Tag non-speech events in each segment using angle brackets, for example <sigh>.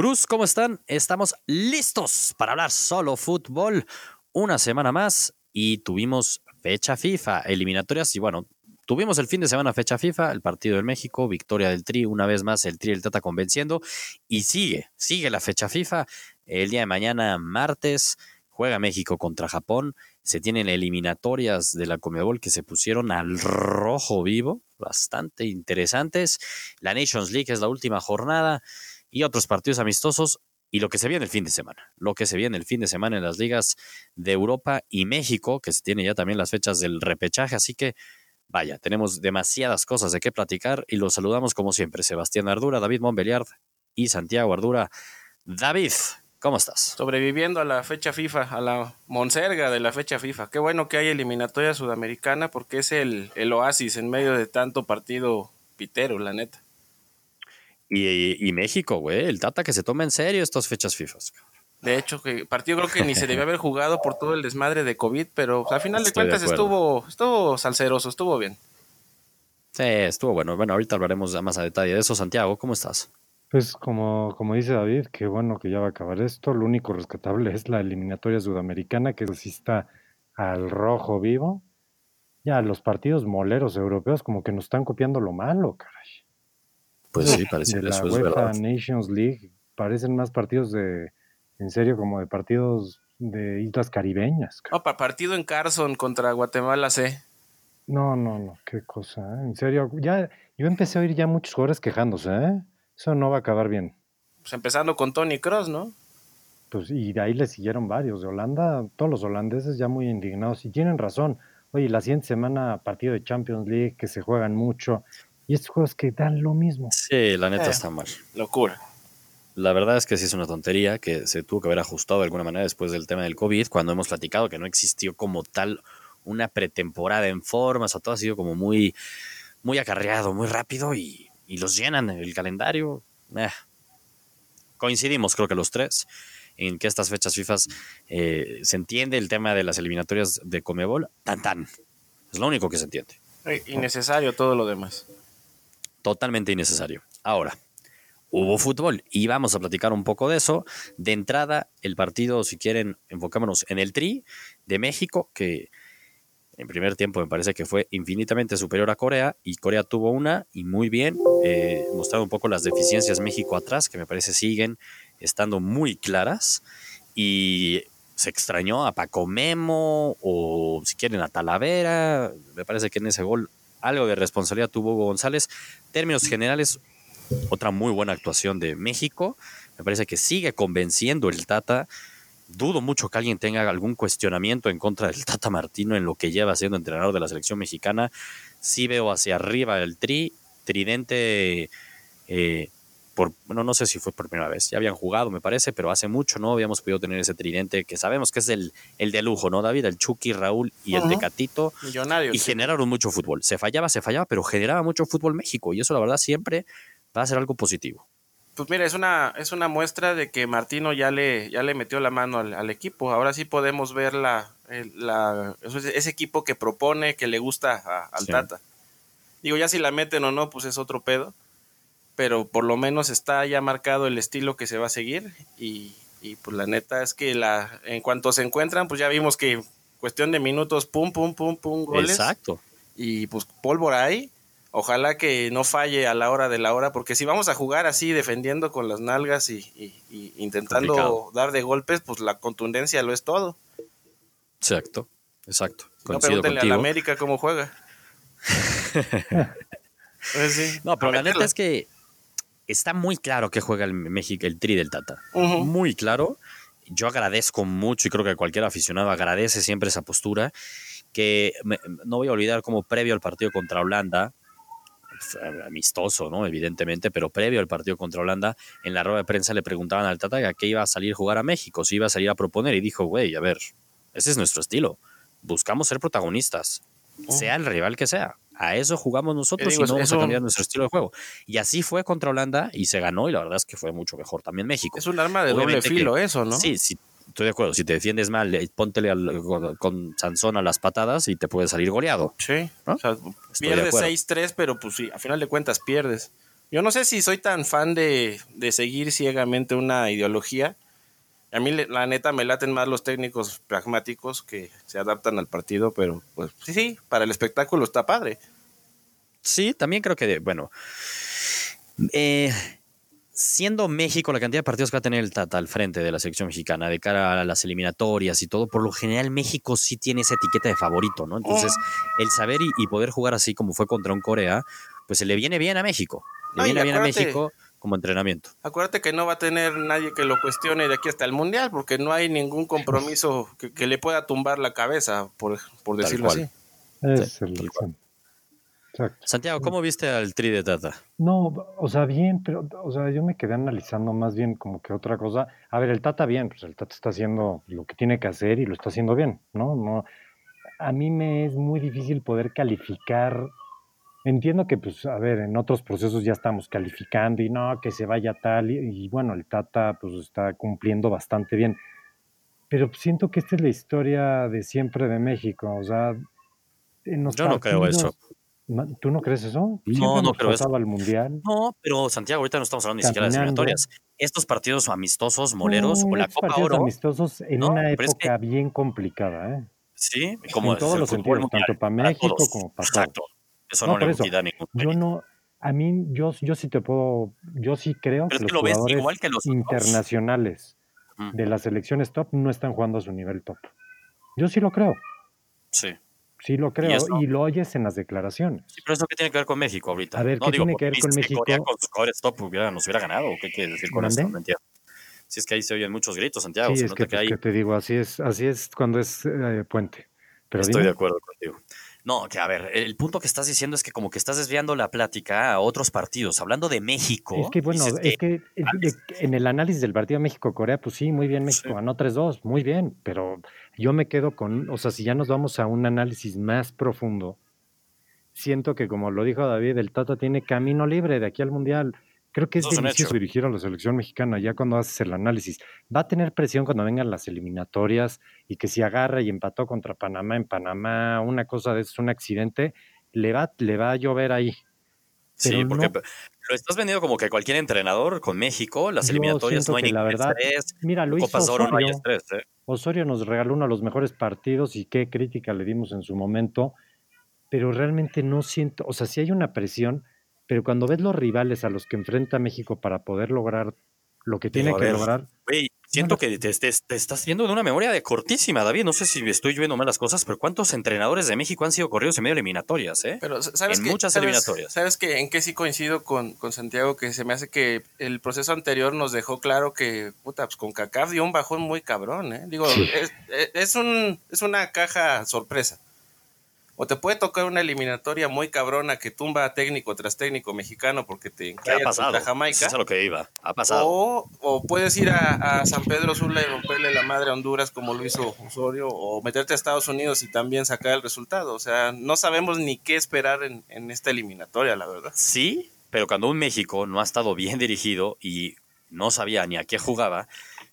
Gruz, ¿cómo están? Estamos listos para hablar solo fútbol una semana más y tuvimos fecha FIFA, eliminatorias y bueno, tuvimos el fin de semana fecha FIFA, el partido del México, victoria del Tri, una vez más el Tri el Tata convenciendo y sigue, sigue la fecha FIFA. El día de mañana, martes, juega México contra Japón. Se tienen eliminatorias de la Comebol que se pusieron al rojo vivo, bastante interesantes. La Nations League es la última jornada y otros partidos amistosos y lo que se viene el fin de semana, lo que se viene el fin de semana en las ligas de Europa y México, que se tiene ya también las fechas del repechaje, así que vaya, tenemos demasiadas cosas de qué platicar y los saludamos como siempre, Sebastián Ardura, David Montbeliard y Santiago Ardura. David, ¿cómo estás? Sobreviviendo a la fecha FIFA, a la monserga de la fecha FIFA. Qué bueno que hay eliminatoria sudamericana porque es el, el oasis en medio de tanto partido pitero, la neta. Y, México, güey, el Tata que se toma en serio estas fechas FIFA. De hecho, que partido creo que ni se debió haber <laughs> jugado por todo el desmadre de COVID, pero al final de cuentas estuvo, estuvo salseroso, estuvo bien. Sí, estuvo bueno. Bueno, ahorita hablaremos más a detalle de eso. Santiago, ¿cómo estás? Pues como, como dice David, qué bueno que ya va a acabar esto. Lo único rescatable es la eliminatoria sudamericana, que sí está al rojo vivo. Ya los partidos moleros europeos como que nos están copiando lo malo, caray. Pues sí, parece de que la eso es UEFA verdad. Nations League parecen más partidos de, en serio, como de partidos de islas caribeñas. No, para partido en Carson contra Guatemala C. No, no, no, qué cosa, ¿eh? en serio. Ya, yo empecé a oír ya muchos jugadores quejándose, ¿eh? Eso no va a acabar bien. Pues empezando con Tony Cross, ¿no? Pues, y de ahí le siguieron varios. De Holanda, todos los holandeses ya muy indignados. Y tienen razón. Oye, la siguiente semana partido de Champions League que se juegan mucho. Y estos juegos que dan lo mismo. Sí, la neta Eh. está mal. Locura. La verdad es que sí es una tontería que se tuvo que haber ajustado de alguna manera después del tema del COVID, cuando hemos platicado que no existió como tal una pretemporada en forma, o sea, todo ha sido como muy, muy acarreado, muy rápido y, y los llenan el calendario. Eh. Coincidimos, creo que los tres, en que estas fechas FIFA eh, se entiende el tema de las eliminatorias de Comebol, tan tan. Es lo único que se entiende. Eh, Innecesario todo lo demás. Totalmente innecesario. Ahora, hubo fútbol y vamos a platicar un poco de eso. De entrada, el partido, si quieren, enfocémonos en el Tri de México, que en primer tiempo me parece que fue infinitamente superior a Corea y Corea tuvo una y muy bien, eh, mostrando un poco las deficiencias México atrás, que me parece siguen estando muy claras y se extrañó a Paco Memo o si quieren a Talavera, me parece que en ese gol algo de responsabilidad tuvo Hugo González. Términos generales, otra muy buena actuación de México. Me parece que sigue convenciendo el Tata. Dudo mucho que alguien tenga algún cuestionamiento en contra del Tata Martino en lo que lleva siendo entrenador de la selección mexicana. Sí veo hacia arriba el tri, tridente, eh, por, bueno, no sé si fue por primera vez, ya habían jugado, me parece, pero hace mucho no habíamos podido tener ese tridente que sabemos que es el, el de lujo, ¿no, David? El Chucky, Raúl y el Ujú. Tecatito Millonario. y generaron mucho fútbol. Se fallaba, se fallaba, pero generaba mucho fútbol México y eso la verdad siempre va a ser algo positivo. Pues mira, es una, es una muestra de que Martino ya le, ya le metió la mano al, al equipo. Ahora sí podemos ver la, el- la- ese ese equipo que propone, que le gusta a- al Sí. Tata. Digo, ya si la meten o no, pues es otro pedo. Pero por lo menos está ya marcado el estilo que se va a seguir. Y, y, pues la neta es que la, en cuanto se encuentran, pues ya vimos que cuestión de minutos, pum, pum, pum, pum, goles. Exacto. y pues pólvora ahí. Ojalá que no falle a la hora de la hora, porque si vamos a jugar así defendiendo con las nalgas y, y- y intentando Complicado. dar de golpes, pues la contundencia lo es todo. Exacto. Exacto. No pregúntenle a contigo. la América cómo juega. <laughs> Pues sí, No, pero a la neta es que está muy claro que juega el México, el tri del Tata. Muy claro. Yo agradezco mucho y creo que cualquier aficionado agradece siempre esa postura. Que me- no voy a olvidar como previo al partido contra Holanda, fue amistoso, ¿no? Evidentemente, pero previo al partido contra Holanda, en la rueda de prensa le preguntaban al Tata a qué iba a salir a jugar a México, si iba a salir a proponer, y dijo, güey, a ver, ese es nuestro estilo. Buscamos ser protagonistas, sea el rival que sea. A eso jugamos nosotros digo, y no vamos a cambiar nuestro estilo de juego. Y así fue contra Holanda y se ganó, y la verdad es que fue mucho mejor también México. Es un arma de doble que- filo eso, ¿no? Sí, sí, estoy de acuerdo. Si te defiendes mal, eh, póntele al- con, con Sansón a las patadas y te puede salir goleado. Sí. ¿No? O sea, de pierdes acuerdo. 6-3, pero pues sí, a final de cuentas pierdes. Yo no sé si soy tan fan de, de seguir ciegamente una ideología. A mí, la neta, me laten más los técnicos pragmáticos que se adaptan al partido, pero pues sí, sí, para el espectáculo está padre. Sí, también creo que, bueno, eh, siendo México la cantidad de partidos que va a tener el Tata al frente de la selección mexicana de cara a las eliminatorias y todo, por lo general México sí tiene esa etiqueta de favorito, ¿no? Entonces, el saber y, y poder jugar así como fue contra un Corea, pues se le viene bien a México. Le Ay, viene bien a México como entrenamiento. Acuérdate que no va a tener nadie que lo cuestione de aquí hasta el Mundial, porque no hay ningún compromiso que, que le pueda tumbar la cabeza, por, por decirlo así. Es Sí, el-. Exacto. Santiago, ¿cómo viste al tri de Tata? No, o sea, bien, pero, o sea, yo me quedé analizando más bien como que otra cosa. A ver, el Tata bien, pues el Tata está haciendo lo que tiene que hacer y lo está haciendo bien, ¿no? No, a mí me es muy difícil poder calificar. Entiendo que, pues, a ver, en otros procesos ya estamos calificando y no, que se vaya tal, y, y bueno, el Tata, pues, está cumpliendo bastante bien. Pero siento que esta es la historia de siempre de México, o sea, en los Yo no creo eso. ¿Tú no crees eso? No, Siempre no creo eso. al mundial. No, pero Santiago, ahorita no estamos hablando ni siquiera de las Caminando. eliminatorias. Estos partidos amistosos, moleros, No, o la Copa partidos Oro, amistosos en No, una es época bien complicada, ¿eh? sí, como en todos los sentidos, mundial, tanto para México como para Exacto. Eso No, no, le eso, quita ningún Yo no, a mí, yo, yo sí te puedo, yo sí creo Pero que que los lo ves jugadores igual que los internacionales de las selecciones top no están jugando a su nivel top. Yo sí lo creo, Sí. sí lo creo, y lo oyes en las declaraciones. Sí, pero eso qué tiene que ver con México ahorita. A ver, no ¿qué digo, tiene que ver con que Corea México? con sus jugadores top hubiera, nos hubiera ganado. ¿o ¿Qué quiere decir con ¿Mande? esto? No entiendo. Si es que ahí se oyen muchos gritos, Santiago. Sí, se es nota que, que hay que te digo, así es, así es cuando es eh, puente. Pero Estoy dime. de acuerdo contigo. No, que a ver, el punto que estás diciendo es que como que estás desviando la plática a otros partidos. Hablando de México. Es que bueno, es que en el análisis del partido México-Corea, pues sí, muy bien, México Sí. ganó 3-2, muy bien, pero yo me quedo con, o sea, si ya nos vamos a un análisis más profundo, siento que como lo dijo David, el Tata tiene camino libre de aquí al Mundial. Creo que es un delicioso dirigir a la selección mexicana ya cuando haces el análisis. Va a tener presión cuando vengan las eliminatorias y que si agarra y empató contra Panamá en Panamá, una cosa de eso, es un accidente, le va, le va a llover ahí. Sí, porque no- lo estás vendiendo como que cualquier entrenador con México, las Yo eliminatorias no hay ningún verdad, estrés, Mira, lo hizo Copas de Oro no hay Osorio. estrés. ¿eh? Osorio nos regaló uno de los mejores partidos y qué crítica le dimos en su momento, pero realmente no siento, o sea, sí hay una presión, pero cuando ves los rivales a los que enfrenta México para poder lograr lo que tiene que ver, lograr, Güey, siento no. que te, te- te estás yendo de una memoria de cortísima, David. No sé si estoy viendo mal las cosas, pero ¿cuántos entrenadores de México han sido corridos en medio de eliminatorias? Eh? Pero, ¿sabes En qué? muchas ¿Sabes- eliminatorias. ¿Sabes que en qué sí coincido con, con Santiago? Que se me hace que el proceso anterior nos dejó claro que, puta, pues con CACAF dio un bajón muy cabrón, ¿eh? Digo, Sí. es, es- es un, es una caja sorpresa. O te puede tocar una eliminatoria muy cabrona que tumba a técnico tras técnico mexicano porque te ¿Qué ha encallas pasado? contra Eso Jamaica. es a lo que iba. Ha pasado. O, o puedes ir a, a San Pedro Sula y romperle la madre a Honduras como lo hizo Osorio, o meterte a Estados Unidos y también sacar el resultado. O sea, no sabemos ni qué esperar en, en esta eliminatoria, la verdad. Sí, pero cuando un México no ha estado bien dirigido y no sabía ni a qué jugaba,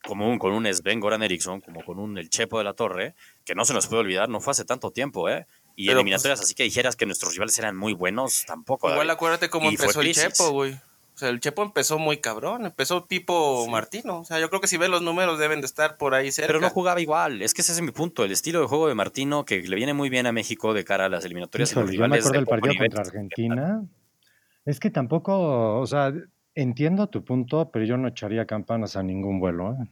como un, con un Sven Goran Eriksson, como con un El Chepo de la Torre, que no se nos puede olvidar, no fue hace tanto tiempo, ¿eh? Y Pero, eliminatorias, así que dijeras que nuestros rivales eran muy buenos, tampoco. Igual David. acuérdate cómo Y empezó el. Chepo, güey. O sea, el Chepo empezó muy cabrón, empezó tipo Martino. O sea, yo creo que si ves los números deben de estar por ahí cerca. Pero no jugaba igual, es que ese es mi punto, el estilo de juego de Martino que le viene muy bien a México de cara a las eliminatorias y los Híjole, yo me acuerdo de del partido nivel. contra Argentina. Es que tampoco, o sea, entiendo tu punto, pero yo no echaría campanas a ningún vuelo. ¿eh?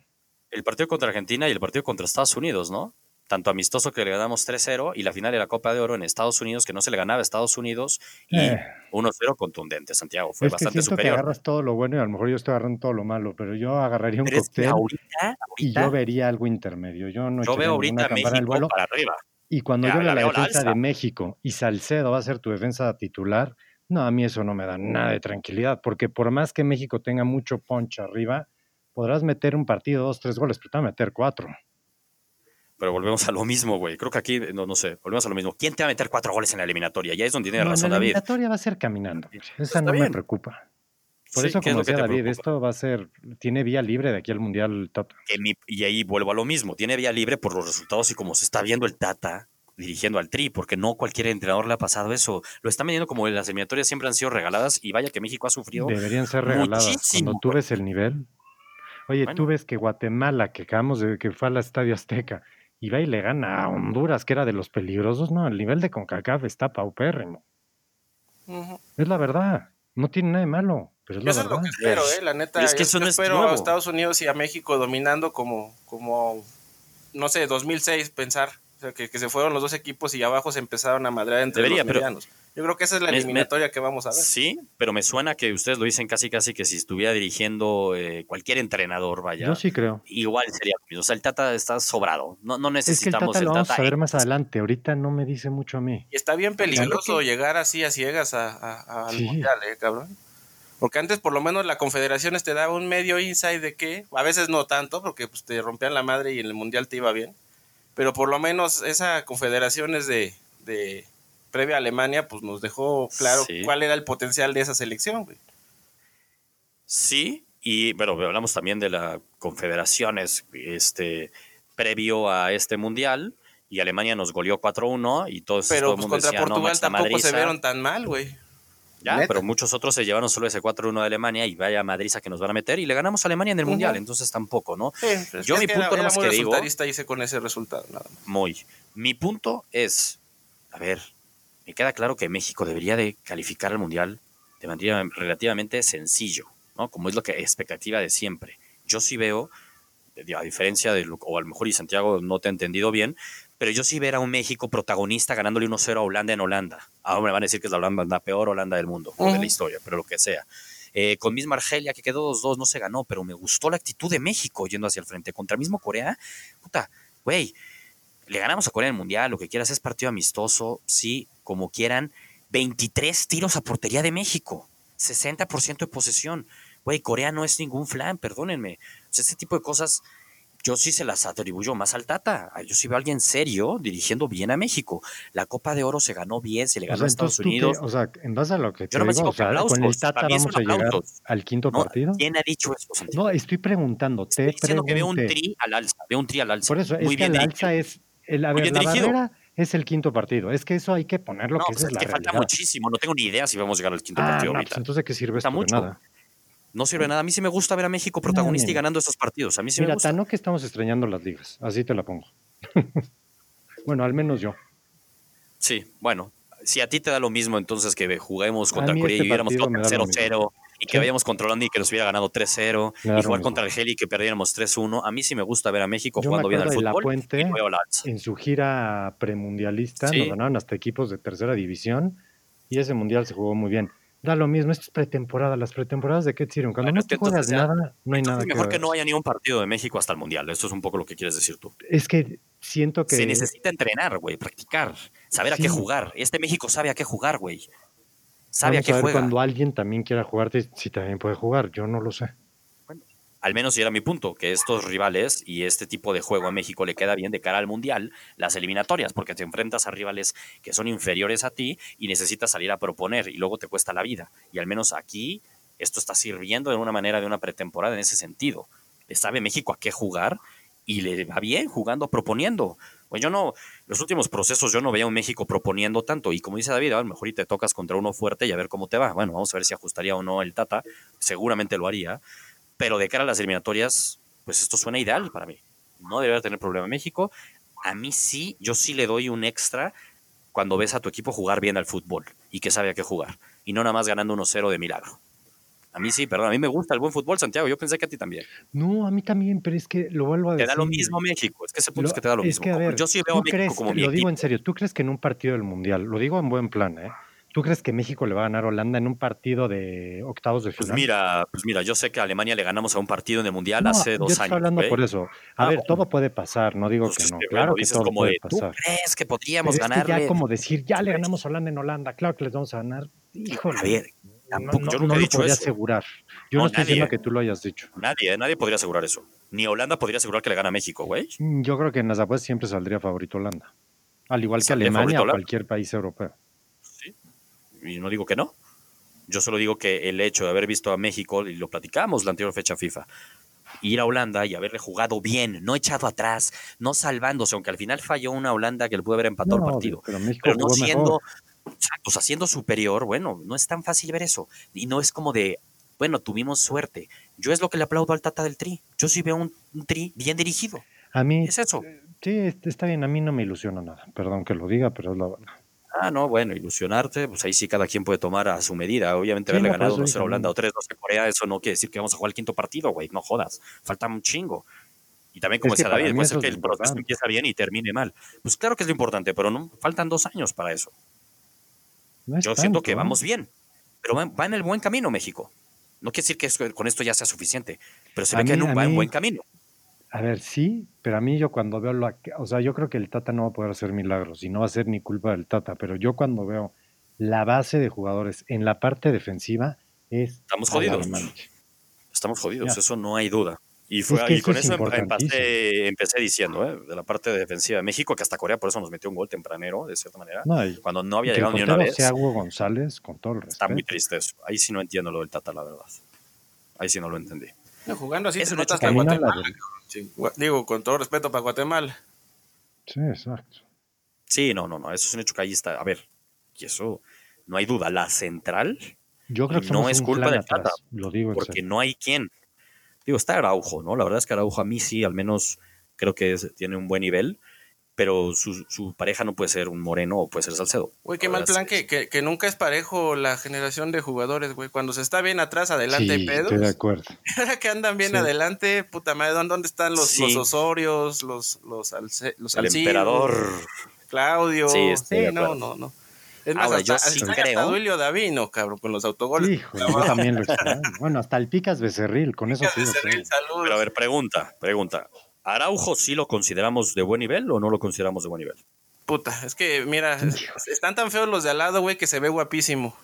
El partido contra Argentina y el partido contra Estados Unidos, ¿no? Tanto amistoso que le ganamos 3-0 y la final de la Copa de Oro en Estados Unidos que no se le ganaba a Estados Unidos y Eh. 1-0 contundente, Santiago. Fue es que bastante siento que superior. agarras todo lo bueno y a lo mejor yo estoy agarrando todo lo malo, pero yo agarraría un que cóctel ahorita, y ahorita yo vería algo intermedio. Yo no yo veo ahorita México vuelo. para arriba. Y cuando Ya, yo la veo la defensa de México y Salcedo va a ser tu defensa titular, no, a mí eso no me da nada de tranquilidad, porque por más que México tenga mucho punch arriba, podrás meter un partido, dos, tres goles, pero te va a meter cuatro. Pero volvemos a lo mismo, güey. Creo que aquí, no, no sé, volvemos a lo mismo. ¿Quién te va a meter cuatro goles en la eliminatoria? Ya es donde tiene No, razón en la David. eliminatoria va a ser caminando. Esa no me preocupa. Por Sí, eso, ¿qué es como que decía David, preocupa? esto va a ser, tiene vía libre de aquí al Mundial Tata. Mi- y ahí vuelvo a lo mismo. Tiene vía libre por los resultados y como se está viendo el Tata dirigiendo al Tri, porque no cualquier entrenador le ha pasado eso. Lo están vendiendo como las eliminatorias siempre han sido regaladas y vaya que México ha sufrido. Deberían ser regaladas. muchísimo. Cuando tú ves el nivel. Oye, Bueno. tú ves que Guatemala, que acabamos de que fue al Estadio Azteca, y va y le gana a Honduras, que era de los peligrosos. No, el nivel de CONCACAF está paupérrimo. Ujú. Es la verdad. No tiene nada de malo, pero es la Eso es lo que espero, eh, la neta. Es que yo- eso yo no es espero a. Estados Unidos y a México dominando como, como no sé, 2006, pensar. O sea, que, que se fueron los dos equipos y abajo se empezaron a madrear entre Debería, los pero- medianos. Yo creo que esa es la Me- me- eliminatoria que vamos a ver. Sí, pero me suena que ustedes lo dicen casi casi que si estuviera dirigiendo eh, cualquier entrenador, vaya, Yo sí creo. igual sería. O sea, el Tata está sobrado. No, no Es que el necesitamos Tata lo vamos a ver más adelante. Ahorita no me dice mucho a mí. Y está bien peligroso que- llegar así a ciegas a, a- al Sí. mundial, eh, cabrón. Porque antes por lo menos la confederaciones te daba un medio insight de que, a veces no tanto, porque pues, te rompían la madre y en el mundial te iba bien. Pero por lo menos esa confederaciones de, de previa a Alemania, pues nos dejó claro Sí. cuál era el potencial de esa selección, güey. Sí, y bueno, hablamos también de las confederaciones este, previo a este mundial. Y Alemania nos goleó 4-1 y todo, todo Pero el pues, mundo contra decía, Portugal tampoco se vieron tan mal, güey. Ya, Neta. pero muchos otros se llevaron solo ese 4-1 de Alemania y vaya madriza que nos van a meter y le ganamos a Alemania en el mundial, entonces tampoco, ¿no? Sí, Yo mi punto era nomás que digo- hice con ese resultado, nada más. Muy. Mi punto es, a ver, me queda claro que México debería de calificar al mundial de manera relativamente sencillo, ¿no? Como es lo que expectativa de siempre. Yo sí veo, a diferencia de, o a lo mejor y Santiago no te ha entendido bien, pero yo sí ver a un México protagonista ganándole 1-0 a Holanda en Holanda. Ahora me van a decir que es la Holanda, la peor Holanda del mundo, o de la historia, pero lo que sea. Eh, con misma Argelia, que quedó 2-2, no se ganó, pero me gustó la actitud de México yendo hacia el frente. Contra mismo Corea, puta, güey, le ganamos a Corea en el Mundial, lo que quieras, es partido amistoso, sí, como quieran. 23 tiros a portería de México, 60% de posesión. Güey, Corea no es ningún flan, perdónenme. O sea, este tipo de cosas yo sí se las atribuyo más al Tata. Yo sí veo a alguien serio dirigiendo bien a México. La Copa de Oro se ganó bien, se le O ganó sea, a Estados ¿tú qué? Unidos. o sea, en base a lo que te Yo nomás digo, o sea, que con el Tata vamos a llegar al quinto No, partido. ¿Quién ha dicho eso, Santiago? No, estoy preguntando, Estoy te diciendo que veo un pregunté. tri al alza, veo un tri al alza. Por eso, Muy es que bien el dirigido. alza es, el, a ver, la barrera es el quinto partido. Es que eso hay que ponerlo, No, que pues es es la que falta realidad. muchísimo. No tengo ni idea si vamos a llegar al quinto Ah, partido no, ahorita. pues entonces, ¿de qué sirve Falta esto? De mucho. nada. No sirve nada. A mí sí me gusta ver a México protagonista y ganando esos partidos. A mí sí me Mira, gusta. tan no que estamos extrañando las ligas. Así te la pongo. <laughs> bueno, al menos yo. Sí, bueno. Si a ti te da lo mismo entonces que juguemos contra Corea este y hubiéramos me lo 0-0 y que vayamos contra Holanda y que nos hubiera ganado 3-0 Me da y jugar mismo. contra Argelia y que perdiéramos 3-1, a mí sí me gusta ver a México Yo me jugando bien al de La fútbol Puente, y alza. En su gira premundialista Sí. nos ganaron hasta equipos de tercera división y ese mundial se jugó muy bien. Da lo mismo, esto es pretemporada. ¿Las pretemporadas de qué sirven? Cuando Bueno, no te juegas nada, no hay nada mejor que no haya ni un partido de México hasta el Mundial. Esto es un poco lo que quieres decir tú. Es que siento que... Se necesita entrenar, güey, practicar, saber a qué jugar. Este México sabe a qué jugar, güey. Sabe Vamos a qué a ver juega. cuando alguien también quiera jugarte, si también puede jugar. Yo no lo sé. Al menos era mi punto, que estos rivales y este tipo de juego a México le queda bien de cara al Mundial, las eliminatorias, porque te enfrentas a rivales que son inferiores a ti y necesitas salir a proponer y luego te cuesta la vida. Y al menos aquí esto está sirviendo de una manera de una pretemporada en ese sentido. Le sabe México a qué jugar y le va bien jugando, proponiendo. Pues yo no, los últimos procesos yo no veía a un México proponiendo tanto. Y como dice David, a lo mejor y te tocas contra uno fuerte y a ver cómo te va. Bueno, vamos a ver si ajustaría o no el Tata. Seguramente lo haría. Pero de cara a las eliminatorias, pues esto suena ideal para mí. No debería tener problema México. A mí sí, yo sí le doy un extra cuando ves a tu equipo jugar bien al fútbol y que sabe a qué jugar. Y no nada más ganando 1-0 de milagro. A mí sí, perdón, a mí me gusta el buen fútbol, Santiago. Yo pensé que a ti también. No, a mí también, pero es que lo vuelvo a Te decir. da lo mismo México. Es que ese punto Lo- es que te da lo es mismo. que, a ver, yo sí veo a ¿tú México crees- como mi Lo digo en serio, ¿tú crees que en un partido del Mundial, lo digo en buen plan, ¿eh? ¿Tú crees que México le va a ganar a Holanda en un partido de octavos de Pues final? mira, pues mira, yo sé que a Alemania le ganamos a un partido en el Mundial No, hace yo dos te estoy años. hablando güey. por eso. A Ah, ver, todo puede pasar, no digo Pues que no. que, Claro bueno, que todo como puede de, ¿tú pasar. crees que podríamos ganarle? ya como decir, ya le ganamos a Holanda en Holanda, claro que les vamos a ganar. Híjole. A ver, no, tampoco, no- yo no nunca he lo dicho podría eso. asegurar. Yo no, No, estoy diciendo nadie. que tú lo hayas dicho. Nadie, eh, nadie podría asegurar eso. Ni Holanda podría asegurar que le gana a México, güey. Mm, Yo creo que en las apuestas siempre saldría favorito Holanda. Al igual que ¿Saldría Alemania o cualquier país europeo. Sí. Y no digo que no. Yo solo digo que el hecho de haber visto a México, y lo platicamos la anterior fecha FIFA, ir a Holanda y haberle jugado bien, no echado atrás, no salvándose, aunque al final falló una Holanda que le pudo haber empatado No, el partido. pero México Pero no siendo, o sea, siendo superior, bueno, no es tan fácil ver eso. Y no es como de, bueno, tuvimos suerte. Yo es lo que le aplaudo al Tata del Tri. Yo sí veo un, un Tri bien dirigido. A mí, Es eso. sí, est- está bien, a mí no me ilusiona nada. Perdón que lo diga, pero es la verdad. Ah, no, bueno, ilusionarte, pues ahí sí cada quien puede tomar a su medida. Obviamente Sí, haberle ganado eso 1-0 dije, a Holanda o 3-2 a Corea, eso no quiere decir que vamos a jugar el quinto partido, güey. No jodas. Falta un chingo. Y también, como decía David, puede ser que el proceso empieza bien y termine mal. Pues claro que es lo importante, pero no faltan dos años para eso. No es Yo siento que ¿eh? vamos bien, pero va, en el buen camino México. No quiere decir que con esto ya sea suficiente, pero se A ve que mí- va en buen camino. A ver, sí, pero a mí yo cuando veo lo... O sea, yo creo que el Tata no va a poder hacer milagros y no va a ser ni culpa del Tata, pero yo cuando veo la base de jugadores en la parte defensiva es... Estamos jodidos. Estamos jodidos, Ya. eso no hay duda. Y, fue, Es que y eso con es eso importantísimo. empecé, empecé diciendo, ¿eh? de la parte defensiva de México, que hasta Corea por eso nos metió un gol tempranero, de cierta manera, No, y- cuando no había llegado ni una vez. sea Hugo González, con todo el Está muy respeto. triste eso. Ahí sí no entiendo lo del Tata, la verdad. Ahí sí no lo entendí. No, jugando así Es te un notas Guatemala. la-. Sí, digo, con todo respeto para Guatemala. Sí, exacto. Sí, no, no, no, eso es un hecho que ahí está. A ver, y eso no hay duda. La central, Yo creo que No es culpa del Tata, Lo digo porque no hay quien. Digo, está Araujo, ¿no? La verdad es que Araujo a mí sí, al menos creo que es- tiene un buen nivel, pero su, su pareja no puede ser un moreno o puede ser Salcedo. Güey, qué mal plan que, que, que nunca es parejo la generación de jugadores, güey. Cuando se está bien atrás, adelante, sí, pedos. estoy de acuerdo. <laughs> Ahora que andan bien Sí. adelante, puta madre, ¿dónde dónde están los, Sí. los Osorios, los, los, Alce- los El emperador. Claudio? Sí, estoy de no, acuerdo. no, no. Es más, Ahora, hasta, yo sí hasta- creo- hasta Duilio Davino, cabrón, con los autogoles. Yo también lo. Bueno, hasta el Picas Becerril, con eso sí. Cerril, saludos. Pero a ver, pregunta, pregunta. ¿Araujo sí lo consideramos de buen nivel o no lo consideramos de buen nivel? Puta, es que mira, están tan feos los de al lado, güey, que se ve guapísimo.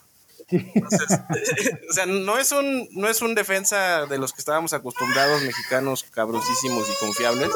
<laughs> O sea, no es un no es un defensa de los que estábamos acostumbrados mexicanos cabrosísimos y confiables,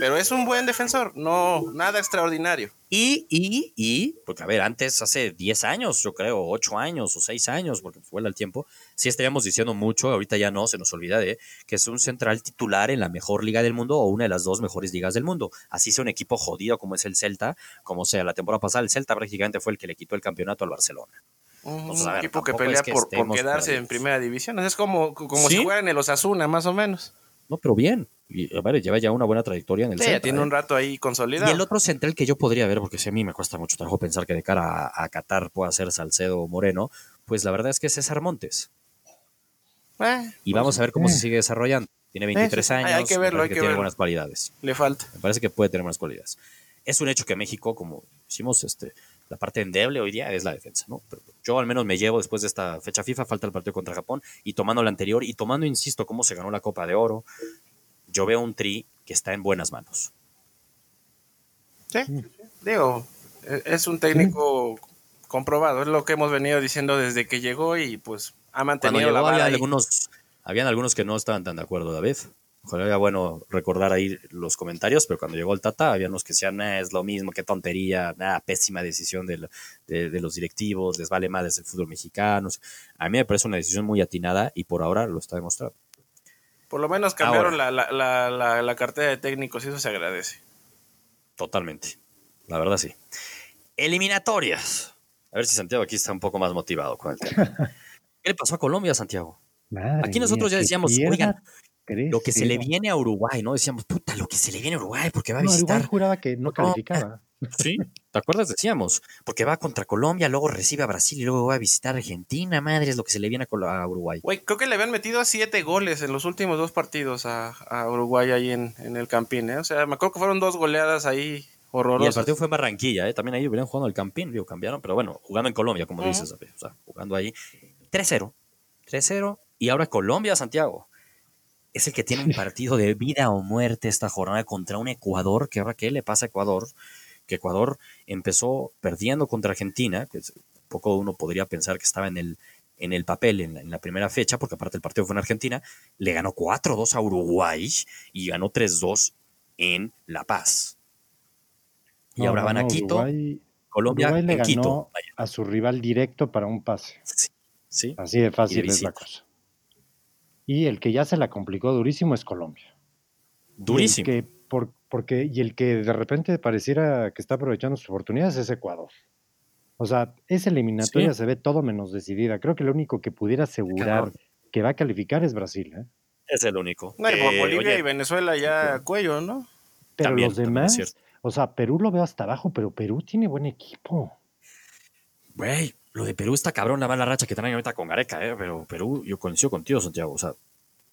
pero es un buen defensor, no nada extraordinario. Y, y, y, porque a ver, antes, hace 10 años, yo creo, 8 años o 6 años, porque vuela el tiempo, sí estaríamos diciendo mucho, ahorita ya no, se nos olvida de que es un central titular en la mejor liga del mundo o una de las dos mejores ligas del mundo. Así sea un equipo jodido como es el Celta, como sea, la temporada pasada el Celta prácticamente fue el que le quitó el campeonato al Barcelona. Un ver, equipo que pelea es que por, quedarse en primera división. Es como, como ¿Sí? si fueran en el Osasuna, más o menos. No, pero bien. Y, a ver, lleva ya una buena trayectoria en el Sí, ya Celta. tiene ¿eh? un rato ahí Y consolidado. el otro central que yo podría ver, porque si a mí me cuesta mucho trabajo pensar que de cara a, a Qatar pueda ser Salcedo o Moreno, pues la verdad es que es César Montes. Eh, Y vamos a ver cómo eh. se sigue desarrollando. Tiene 23 sí. Hay- años, hay que me verlo, parece hay que tiene verlo. buenas cualidades. le falta. Me parece que puede tener buenas cualidades. Es un hecho que México, como hicimos, este, la parte endeble hoy día es la defensa, ¿no? Pero yo al menos me llevo después de esta fecha FIFA, falta el partido contra Japón, y tomando la anterior, y tomando, insisto, cómo se ganó la Copa de Oro, yo veo un tri que está en buenas manos. Sí, digo, e- es un técnico comprobado, es lo que hemos venido diciendo desde que llegó y pues ha mantenido llegó la vara había algunos, habían algunos que no estaban tan de acuerdo, David. Era bueno recordar ahí los comentarios, pero cuando llegó el Tata, había unos que decían, "Nah, es lo mismo, qué tontería, nada, pésima decisión de, de los directivos, les vale más el fútbol mexicano. A mí me parece una decisión muy atinada y por ahora lo está demostrando. Por lo menos cambiaron la, la, la, la, la cartera de técnicos y eso se agradece. Totalmente. La verdad sí. Eliminatorias. A ver si Santiago aquí está un poco más motivado con el tema. <laughs> ¿Qué le pasó a Colombia, Santiago? Madre Aquí nosotros mía, ya decíamos, oigan, Lo que se le viene a Uruguay, ¿no? Decíamos, puta, lo que se le viene a Uruguay porque va a No, visitar. Uruguay juraba que no calificaba. <laughs> Sí, ¿te acuerdas? Decíamos, porque va contra Colombia, luego recibe a Brasil y luego va a visitar Argentina. Madre, es lo que se le viene a, a Uruguay. Güey, creo que le habían metido siete goles en los últimos dos partidos a, a Uruguay ahí en, en el Campín, ¿eh? O sea, me acuerdo que fueron dos goleadas ahí Y el partido fue en Barranquilla, ¿eh? También ahí hubieran jugado en el Campín, digo, cambiaron, pero bueno, jugando en Colombia, como Ujú. dices, David, o sea, jugando ahí. 3-0, 3-0, y ahora Colombia, Santiago. Es el que tiene un partido de vida o muerte esta jornada contra un Ecuador, que ahora qué le pasa a Ecuador, que Ecuador empezó perdiendo contra Argentina, que poco uno podría pensar que estaba en el, en el papel en la, en la primera fecha, porque aparte el partido fue en Argentina, le ganó 4-2 a Uruguay y ganó 3-2 en La Paz. Y No, ahora no, van a Quito, Uruguay, Colombia Uruguay le en ganó Quito. Vaya, a su rival directo para un pase. sí, sí. Así de fácil de es la cosa. Y el que ya se la complicó durísimo es Colombia. Durísimo. Y el que, por, porque, y el que de repente pareciera que está aprovechando sus oportunidades es Ecuador. O sea, esa eliminatoria Sí. se ve todo menos decidida. Creo que lo único que pudiera asegurar que va a calificar es Brasil. ¿eh? Es el único. No, Eh, Bolivia oye, y Venezuela ya a cuello, ¿no? Pero También, los demás, o sea, Perú lo veo hasta abajo, pero Perú tiene buen equipo. Güey, lo de Perú está cabrón la mala racha que traen ahorita con Gareca, ¿eh? Pero Perú, yo coincido contigo, Santiago. O sea,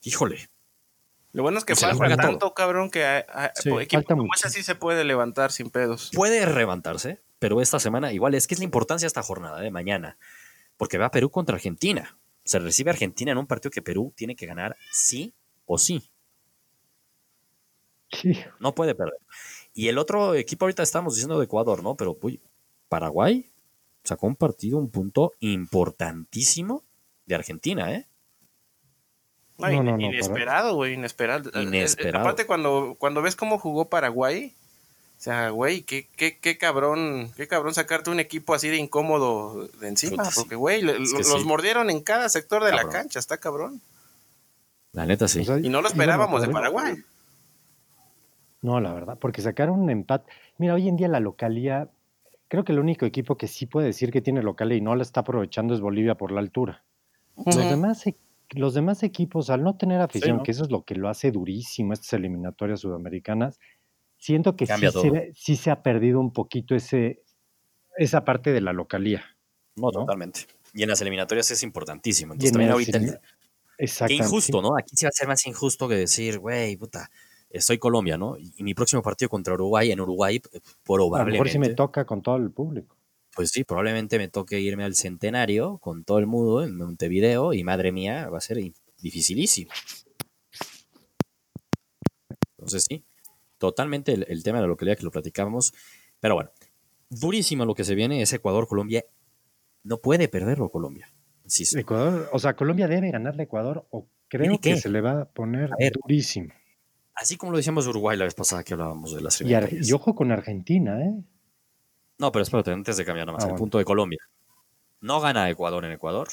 híjole. Lo bueno es que falta juega todo. tanto, cabrón, que a- a- Sí, por equipo falta como mucho. ese sí se puede levantar sin pedos. Puede levantarse, pero esta semana igual es que es la importancia de esta jornada de mañana. Porque va Perú contra Argentina. Se recibe Argentina en un partido que Perú tiene que ganar sí o sí. Sí, No puede perder. Y el otro equipo ahorita estamos diciendo de Ecuador, ¿no? Pero uy, Paraguay sacó un partido, un punto importantísimo de Argentina, ¿eh? No, No, no, inesperado, güey, inesperado. Eh, eh, Inesperado. Aparte, cuando, cuando ves cómo jugó Paraguay, o sea, güey, qué, qué, qué cabrón, qué cabrón sacarte un equipo así de incómodo de encima, Puta, porque, güey, los sí. mordieron en cada sector de Cabrón. la cancha, está cabrón. La neta sí. o sea, Y no lo esperábamos de Paraguay. No, la verdad, porque sacaron un empate. Mira, hoy en día la localía, creo que el único equipo que sí puede decir que tiene localía y no la está aprovechando es Bolivia por la altura. Los demás, e- los demás equipos, al no tener afición, ¿no? que eso es lo que lo hace durísimo estas eliminatorias sudamericanas, siento que sí se, sí se ha perdido un poquito ese, esa parte de la localía. No, ¿no? totalmente. Y en las eliminatorias es importantísimo. Y Entonces en también ahorita... Qué injusto, ¿no? Aquí se va a ser más injusto que decir, güey, puta, estoy Colombia, ¿no? Y, mi próximo partido contra Uruguay, en Uruguay, eh, A lo probablemente... mejor sí me toca con todo el público. Pues sí, probablemente me toque irme al centenario con todo el mundo en Montevideo y madre mía, va a ser dificilísimo. Entonces sí, totalmente el, el tema de la localidad que lo platicábamos. Pero bueno, durísimo lo que se viene es Ecuador-Colombia. No puede perderlo Colombia. Ecuador, o sea, Colombia debe ganarle a Ecuador o creo ¿Tiene que se le va a poner A ver. durísimo. Así como lo decíamos de Uruguay la vez pasada que hablábamos de las Y, eliminatorias. y ojo con Argentina, ¿eh? No, pero espérate, antes de cambiar nada más, Ah, el bueno. punto de Colombia. No gana Ecuador en Ecuador.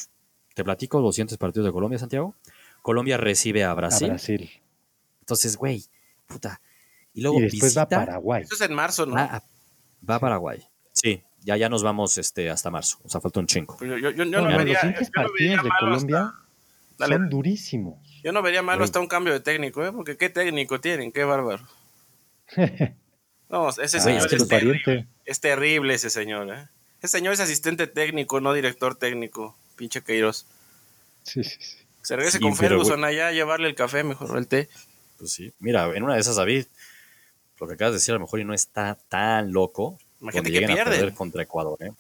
Te platico los siguientes partidos de Colombia, Santiago. Colombia recibe a Brasil. A Brasil. Entonces, güey, puta. Y luego Y después va a Paraguay. Eso es en marzo, ¿no? va a, va a Paraguay. Sí, ya, ya nos vamos este, hasta marzo. O sea, falta un chingo. Yo, yo- yo No, no, pero vería, los siguientes no partidos de Colombia hasta- son durísimos. Yo no vería malo hasta un cambio de técnico, ¿eh? Porque qué técnico tienen, qué bárbaro. <laughs> No, ese Güey, señor es terrible. Es terrible ese señor, ¿eh? Ese señor es asistente técnico, no director técnico. Pinche Queiroz. Sí, sí, sí. Se regrese Sí, con pero, Ferguson allá a llevarle el café, mejor el té. Pues sí. Mira, en una de esas, David, lo que acabas de decir a lo mejor y no está tan loco. Imagínate que a pierden. perder contra Ecuador, ¿eh?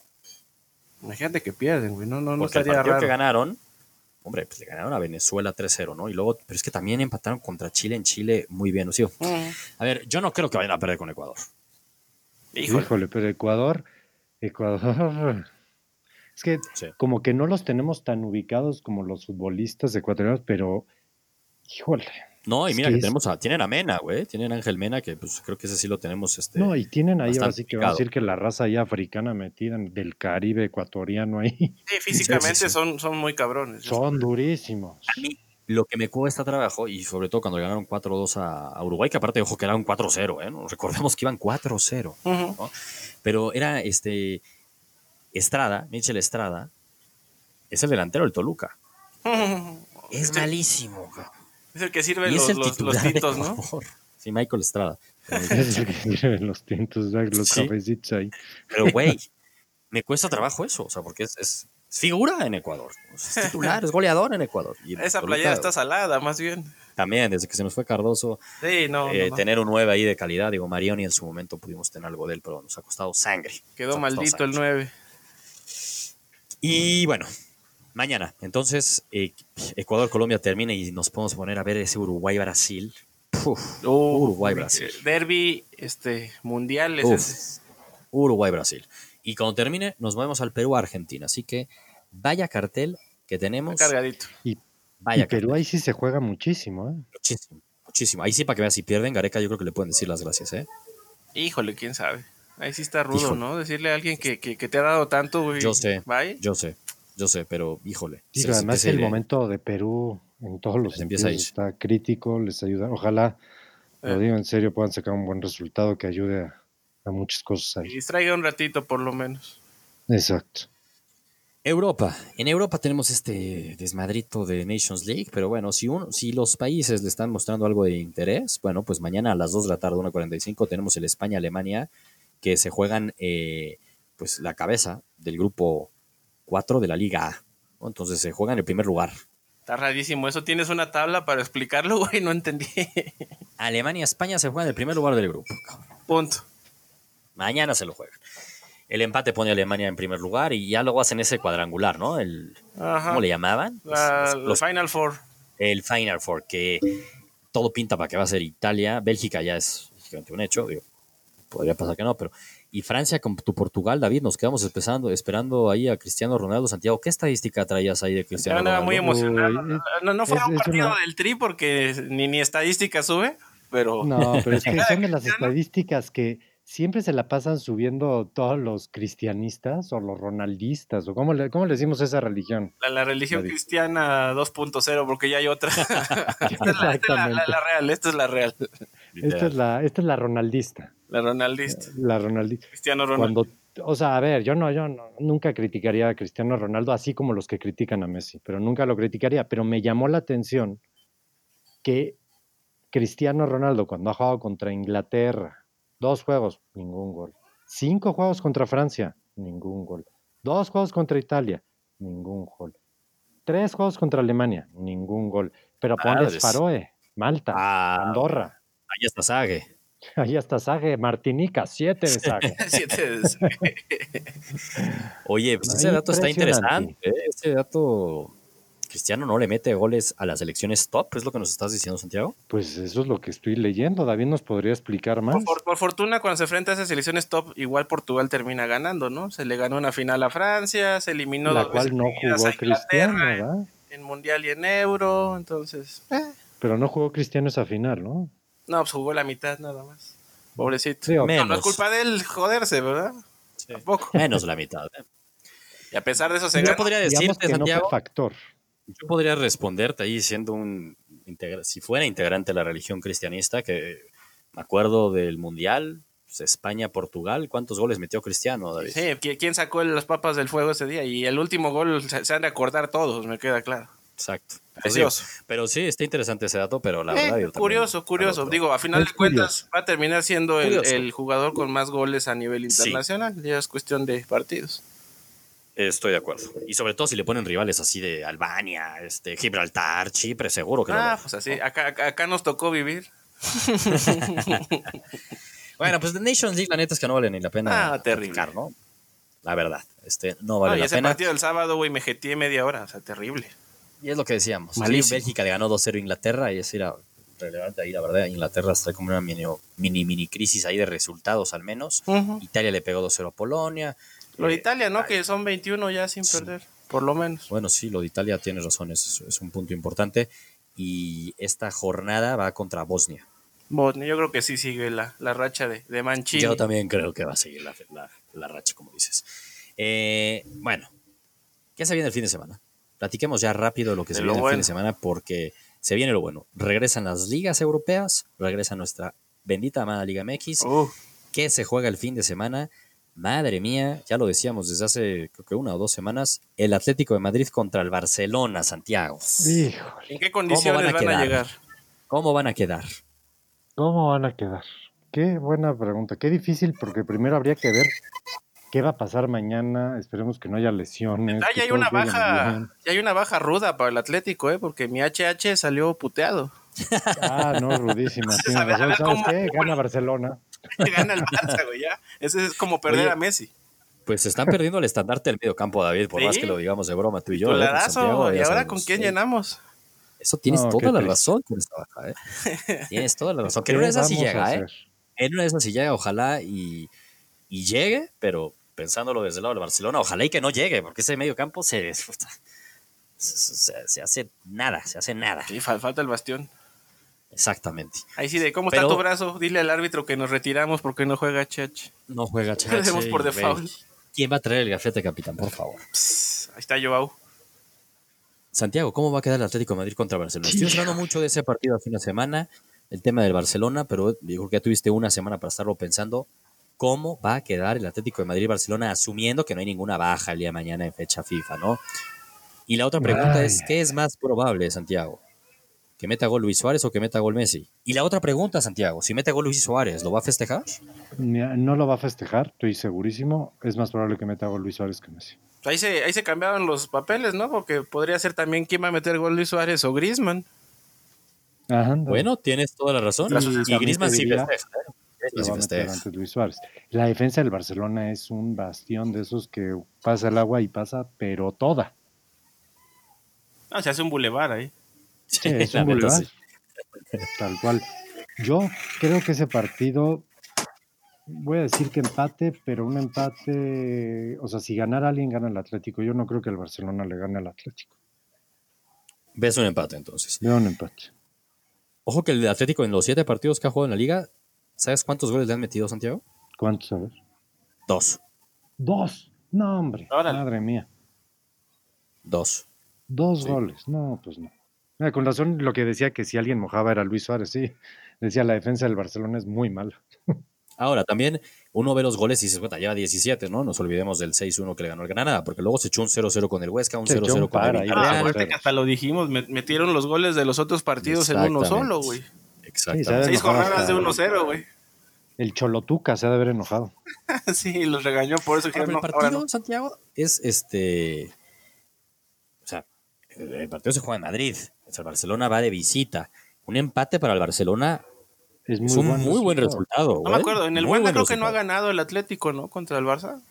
Imagínate que pierden, güey. No, no, no el estaría partido raro. que ganaron, hombre, pues le ganaron a Venezuela 3-0, ¿no? Y luego, pero es que también empataron contra Chile en Chile muy bien. O sea, Mm. a ver, yo no creo que vayan a perder con Ecuador. Híjole. Híjole, pero Ecuador, Ecuador. <laughs> Es que Sí. como que no los tenemos tan ubicados como los futbolistas ecuatorianos, pero híjole. No, y Es mira que tenemos a, tienen a Mena, güey. Tienen a Ángel Mena, que pues creo que ese sí lo tenemos. Este, No, y tienen ahí así que vamos a decir que la raza ahí africana metida en- del Caribe ecuatoriano ahí Sí, físicamente <laughs> Sí, sí, sí. Son, son muy cabrones. son durísimos. a mí lo que me cuesta trabajo, y sobre todo cuando ganaron 4-2 a, a Uruguay, que aparte, ojo, que era un 4-0, ¿eh? No, recordemos que iban 4-0. Ujú. Pero era este Estrada, Michel Estrada, es el delantero del Toluca. <laughs> Es Este- malísimo. cabrón. Es el que sirve los, el tintos, ¿no? Sí, Michael Estrada. Es el que sirven los tintos, los Sí. cafecitos ahí. Pero, güey, <laughs> me cuesta trabajo eso, o sea, porque es, es figura en Ecuador. Es titular, es <laughs> goleador en Ecuador. Y Esa Toluca playera está salada, más bien. También, desde que se nos fue Cardoso, Sí, no, eh, no. tener un 9 ahí de calidad. Digo, Marioni en su momento pudimos tener algo de él, pero nos ha costado sangre. Quedó maldito el sangre. 9. Y bueno, mañana, entonces, eh, Ecuador-Colombia termina y nos podemos poner a ver ese Uruguay-Brasil. Uruguay-Brasil. Derby este, mundial. Uruguay-Brasil. Y cuando termine, nos movemos al Perú-Argentina. Así que vaya cartel que tenemos. Cargadito. Y, Vaya y Perú cartel. ahí sí se juega muchísimo, ¿eh? Muchísimo, muchísimo. Ahí sí, para que veas, si pierden, Gareca, yo creo que le pueden decir las gracias, ¿eh? Híjole, quién sabe. Ahí sí está rudo, Híjole. ¿no? Decirle a alguien que, que, que te ha dado tanto, güey. Yo sé. Bye. Yo sé, yo sé, pero híjole. Se- además se- el momento de Perú en todos los sentidos. Está crítico, les ayuda. Ojalá, lo Eh. digo en serio, puedan sacar un buen resultado que ayude a, a muchas cosas Y ahí. distraiga un ratito por lo menos. Exacto. Europa. En Europa tenemos este desmadrito de Nations League, pero bueno, si, uno, si los países le están mostrando algo de interés, bueno, pues mañana a las 2 de la tarde, 1.45, tenemos el España-Alemania, que se juegan eh, pues la cabeza del grupo 4 de la Liga A. Entonces se juega en el primer lugar. Está rarísimo. Eso tienes una tabla para explicarlo, <laughs> güey. No entendí. Alemania-España se juega en el primer lugar del grupo. Punto. Mañana se lo juegan. El empate pone a Alemania en primer lugar y ya luego hacen ese cuadrangular, ¿no? El, Ajá. ¿Cómo le llamaban? La, Los- Final Four. el Final Four, que todo pinta para que va a ser Italia. Bélgica ya es un hecho, digo, podría pasar que no, pero. Y Francia con tu Portugal, David, nos quedamos esperando, esperando ahí a Cristiano Ronaldo Santiago. ¿Qué estadística traías ahí de Cristiano Ronaldo? muy emocionado. No, no fue es- un partido una- del tri porque ni, ni estadística sube, pero No, pero es que <laughs> son de las estadísticas que siempre se la pasan subiendo todos los cristianistas o los ronaldistas, o cómo le, cómo le decimos a esa religión. la, la religión David. cristiana 2.0, porque ya hay otra. <laughs> esta, es la, esta es la- la- Exactamente. la real, esta es la real. Esta es la, esta es la ronaldista. La Ronaldista. La ronaldista. Cristiano Ronaldo. Cuando, o sea, a ver, yo no, yo no- nunca criticaría a Cristiano Ronaldo así como los que critican a Messi, pero nunca lo criticaría. Pero me llamó la atención que Cristiano Ronaldo, cuando ha jugado contra Inglaterra, dos juegos, ningún gol. Cinco juegos contra Francia, ningún gol. Dos juegos contra Italia, ningún gol. Tres juegos contra Alemania, ningún gol. Pero ponles Madres. Faroe, Malta, Ah, Andorra. Ahí está Sague. <laughs> Ahí está Sage, Martinica, siete de Sage. <laughs> Siete de- <laughs> Oye, pues ese dato está interesante. ¿eh? Ese dato. Cristiano no le mete goles a las selecciones top, es lo que nos estás diciendo, Santiago. Pues eso es lo que estoy leyendo. David nos podría explicar más. Por, fortuna, cuando se enfrenta a esas selecciones top, igual Portugal termina ganando, ¿no? Se le ganó una final a Francia, se eliminó la cual no jugó a Cristiano, en, ¿verdad? en Mundial y en Euro, entonces... eh. Pero no jugó Cristiano esa final, ¿no? No, pues jugó la mitad nada más. Pobrecito. Sí, No, no es culpa de él joderse, ¿verdad? Tampoco. Menos la mitad. ¿eh? Y a pesar de eso se Yo gana. podría decirte, que Santiago, factor. yo podría responderte ahí siendo un si fuera integrante de la religión cristianista, que me acuerdo del Mundial, pues, España-Portugal, ¿cuántos goles metió Cristiano, David? Sí, ¿qui- ¿quién sacó las papas del fuego ese día? Y el último gol se, se han de acordar todos, me queda claro. Exacto. Pues Precioso. digo, pero sí, está interesante ese dato, pero la Eh, verdad... yo curioso, curioso. Digo, a final Es de cuentas va a terminar siendo el, jugador con más goles a nivel Sí. internacional. Ya es cuestión de partidos. Estoy de acuerdo. Y sobre todo si le ponen rivales así de Albania, este, Gibraltar, Chipre, seguro que Ah, logra. pues así. Acá, acá, nos tocó vivir. <laughs> Bueno, pues de Nations League, la neta es que no vale ni la pena Ah, terrible. platicar, ¿no? La verdad, este, no vale No, y la ese pena. partido del sábado, güey, me jeteé media hora. O sea, terrible. Y es lo que decíamos. Sí. Bélgica le ganó 2-0 a Inglaterra y es era relevante ahí, la verdad. Inglaterra está como una mini, mini, mini crisis ahí de resultados al menos. Italia le pegó 2-0 a Polonia. Lo de Eh, Italia, ¿no? Que son 21 ya sin Sí. perder, por lo menos. Bueno, sí, lo de Italia tiene razón, es, es un punto importante. Y esta jornada va contra Bosnia. Bosnia, yo creo que sí sigue la, la racha de, de Mancini. Yo también creo que va a seguir la, la- la racha, como dices. Eh, bueno, ¿qué se viene el fin de semana? Platiquemos ya rápido lo que De se lo viene el fin de semana porque se viene lo bueno. Regresan las ligas europeas, regresa nuestra bendita amada Liga MX. Uh, ¿Qué se juega el fin de semana? Madre mía, ya lo decíamos desde hace creo que una o dos semanas, el Atlético de Madrid contra el Barcelona, Santiago. Híjole, ¿En qué condiciones van a van a, quedar? llegar? ¿Cómo van a quedar? ¿cómo van a quedar? Qué buena pregunta. Qué difícil, porque primero habría que ver qué va a pasar mañana. Esperemos que no haya lesiones. Ah, ya hay una baja, ya hay una baja ruda para el Atlético, ¿eh? Porque mi HH salió puteado. Ah, no, rudísima. <laughs> Tienes razón. ¿Sabes cómo- qué? <laughs> Gana Barcelona. <laughs> Gana el Barça, güey, ya. Ese es como perder Oye, a Messi. Pues están perdiendo el estandarte del medio campo, David, por Sí. más que lo digamos de broma tú y yo. ¿eh? Santiago, ¿Y ahora sabemos. con quién Sí. llenamos? Eso tienes No, toda la triste. razón con esta baja, ¿eh? Tienes toda la razón. Que ¿Qué en una de esas sí llega, ¿eh? En una de esas sí llega, ojalá y, y llegue, pero pensándolo desde el lado del Barcelona, ojalá y que no llegue, porque ese medio campo se, <laughs> se, se- se hace nada, se hace nada. Sí, fal- falta el bastión. Exactamente. Ahí sí, de cómo Pero- está tu brazo, dile al árbitro que nos retiramos porque no juega HH. No juega <laughs> hacemos Chache. por default. ¿Quién va a traer el gafete, capitán, por favor? Ahí está Joao. Santiago, ¿cómo va a quedar el Atlético de Madrid contra Barcelona? Estoy hablando mucho de ese partido a fin de semana, el tema del Barcelona, pero digo que ya tuviste una semana para estarlo pensando. ¿Cómo va a quedar el Atlético de Madrid y Barcelona, asumiendo que no hay ninguna baja el día de mañana en fecha FIFA, ¿no? Y la otra pregunta es, ¿qué es más probable, Santiago? ¿Que meta gol Luis Suárez o que meta gol Messi? Y la otra pregunta, Santiago, si mete gol Luis Suárez, ¿lo va a festejar? No lo va a festejar, estoy segurísimo. Es más probable que meta gol Luis Suárez que Messi. Ahí se, ahí se cambiaron los papeles, ¿no? Porque podría ser también quién va a meter gol Luis Suárez o Griezmann. Ajá, bueno, tienes toda la razón. Y, y Griezmann sí festeja. ¿eh? Luis Suárez. La defensa del Barcelona es un bastión de esos que pasa el agua y pasa, pero toda. No, se hace un bulevar ahí. Sí, es un bulevar. Tal cual. Yo creo que ese partido voy a decir que empate, pero un empate, o sea, si ganara alguien, gana el Atlético. Yo no creo que el Barcelona le gane al Atlético. ¿Ves un empate entonces? Veo un empate. Ojo que el Atlético en los siete partidos que ha jugado en la liga, ¿sabes cuántos goles le han metido, Santiago? ¿Cuántos, a ver? Dos. ¿Dos? No, hombre. Madre mía. Dos. Dos goles. No, pues no. con razón lo que decía que si alguien mojaba era Luis Suárez, sí. Decía la defensa del Barcelona es muy mala. <laughs> Ahora, también uno ve los goles y se cuenta, lleva 17, ¿no? Nos olvidemos del 6-1 que le ganó el Granada, porque luego se echó un 0-0 con el Huesca, un 0-0 con el Villarreal. Ah, hasta lo dijimos, metieron los goles de los otros partidos en uno solo, güey. Exactamente. Seis jornadas de 1-0, güey. El Cholotuca se ha de haber enojado. <laughs> sí, los regañó por eso. el partido, Santiago, es este... O sea, el partido se juega en Madrid. el Barcelona va de visita. Un empate para el Barcelona es, un muy buen resultado. No me acuerdo, en el Wanda creo que no ha ganado el Atlético, ¿no? Contra el Barça.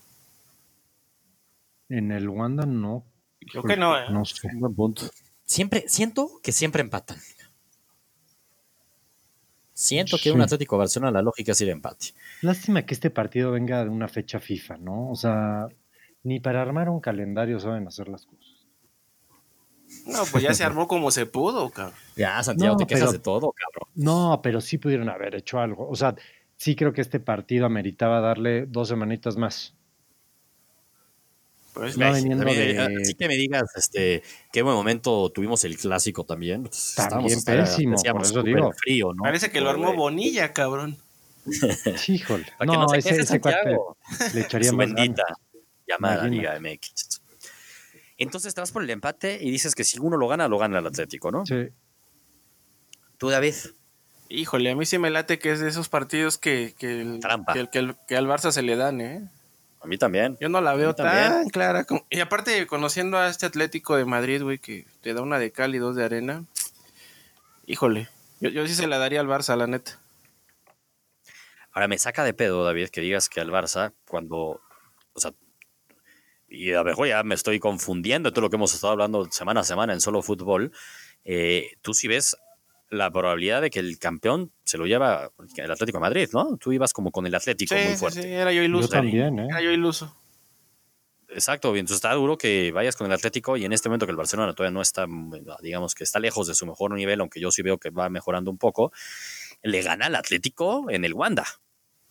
En el Wanda no. Creo que no, ¿eh? No sé. Buen punto. Siempre, siento que siempre empatan. Siento que un Atlético Barcelona la lógica es ir empate. Lástima que este partido venga de una fecha FIFA, ¿no? O sea, ni para armar un calendario saben hacer las cosas. No, pues ya se armó como se pudo, cabrón. Ya, Santiago, te quejas de todo, cabrón. No, pero sí pudieron haber hecho algo. O sea, sí creo que este partido ameritaba darle dos semanitas más. Pues no veniendo de... Así que me digas, este, qué buen momento tuvimos el clásico también. También pésimo, por eso digo. Frío, ¿no? Parece que lo armó Bonilla, cabrón. <laughs> Híjole. no, no ese, ese cuate le <laughs> echaría Su más bendita llamada Liga MX. Entonces te vas por el empate y dices que si uno lo gana, lo gana el Atlético, ¿no? Sí. ¿Tú, David? Híjole, a mí sí me late que es de esos partidos que, que, el, que, al Barça se le dan, ¿eh? A mí también. Yo no la veo tan clara. Y aparte, conociendo a este Atlético de Madrid, güey, que te da una de cal y dos de arena. Híjole, yo, yo sí se la daría al Barça, la neta. Ahora me saca de pedo, David, que digas que al Barça, cuando. O sea, y a lo mejor ya me estoy confundiendo todo lo que hemos estado hablando semana a semana en solo fútbol, eh, tú sí ves la probabilidad de que el campeón se lo lleva el Atlético de Madrid, ¿no? Tú ibas como con el Atlético muy fuerte. Sí, era yo iluso. Yo también, ¿eh? Era yo iluso. Exacto, bien, entonces está duro que vayas con el Atlético y en este momento que el Barcelona todavía no está, digamos que está lejos de su mejor nivel, aunque yo sí veo que va mejorando un poco, le gana al Atlético en el Wanda.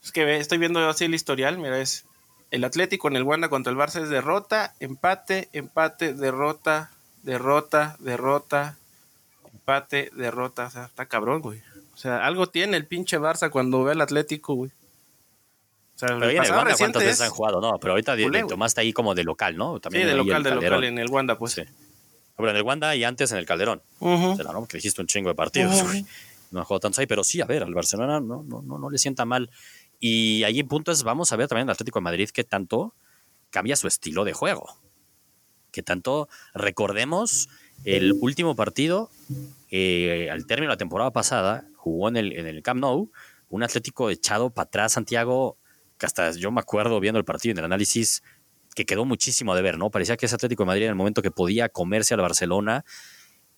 Es que estoy viendo así el historial, mira, es el Atlético en el Wanda contra el Barça es derrota, empate, empate, derrota, derrota, derrota, empate, derrota. O sea, está cabrón, güey. O sea, algo tiene el pinche Barça cuando ve al Atlético, güey. O sea, pero el en el Wanda, ¿cuántas veces han jugado? No, pero ahorita tomaste ahí como de local, ¿no? También sí, de local, de local, en el Wanda, pues. Sí. Pero en el Wanda y antes en el Calderón. o sea, ¿no? Que dijiste un chingo de partidos, güey. No ha jugado tantos ahí, pero sí, a ver, al Barcelona no, no, no, no le sienta mal y ahí en puntos vamos a ver también el Atlético de Madrid que tanto cambia su estilo de juego. Que tanto recordemos el último partido, eh, al término de la temporada pasada, jugó en el, Camp Nou, un Atlético echado para atrás, Santiago, que hasta yo me acuerdo viendo el partido en el análisis, que quedó muchísimo de ver, ¿no? Parecía que ese Atlético de Madrid en el momento que podía comerse al Barcelona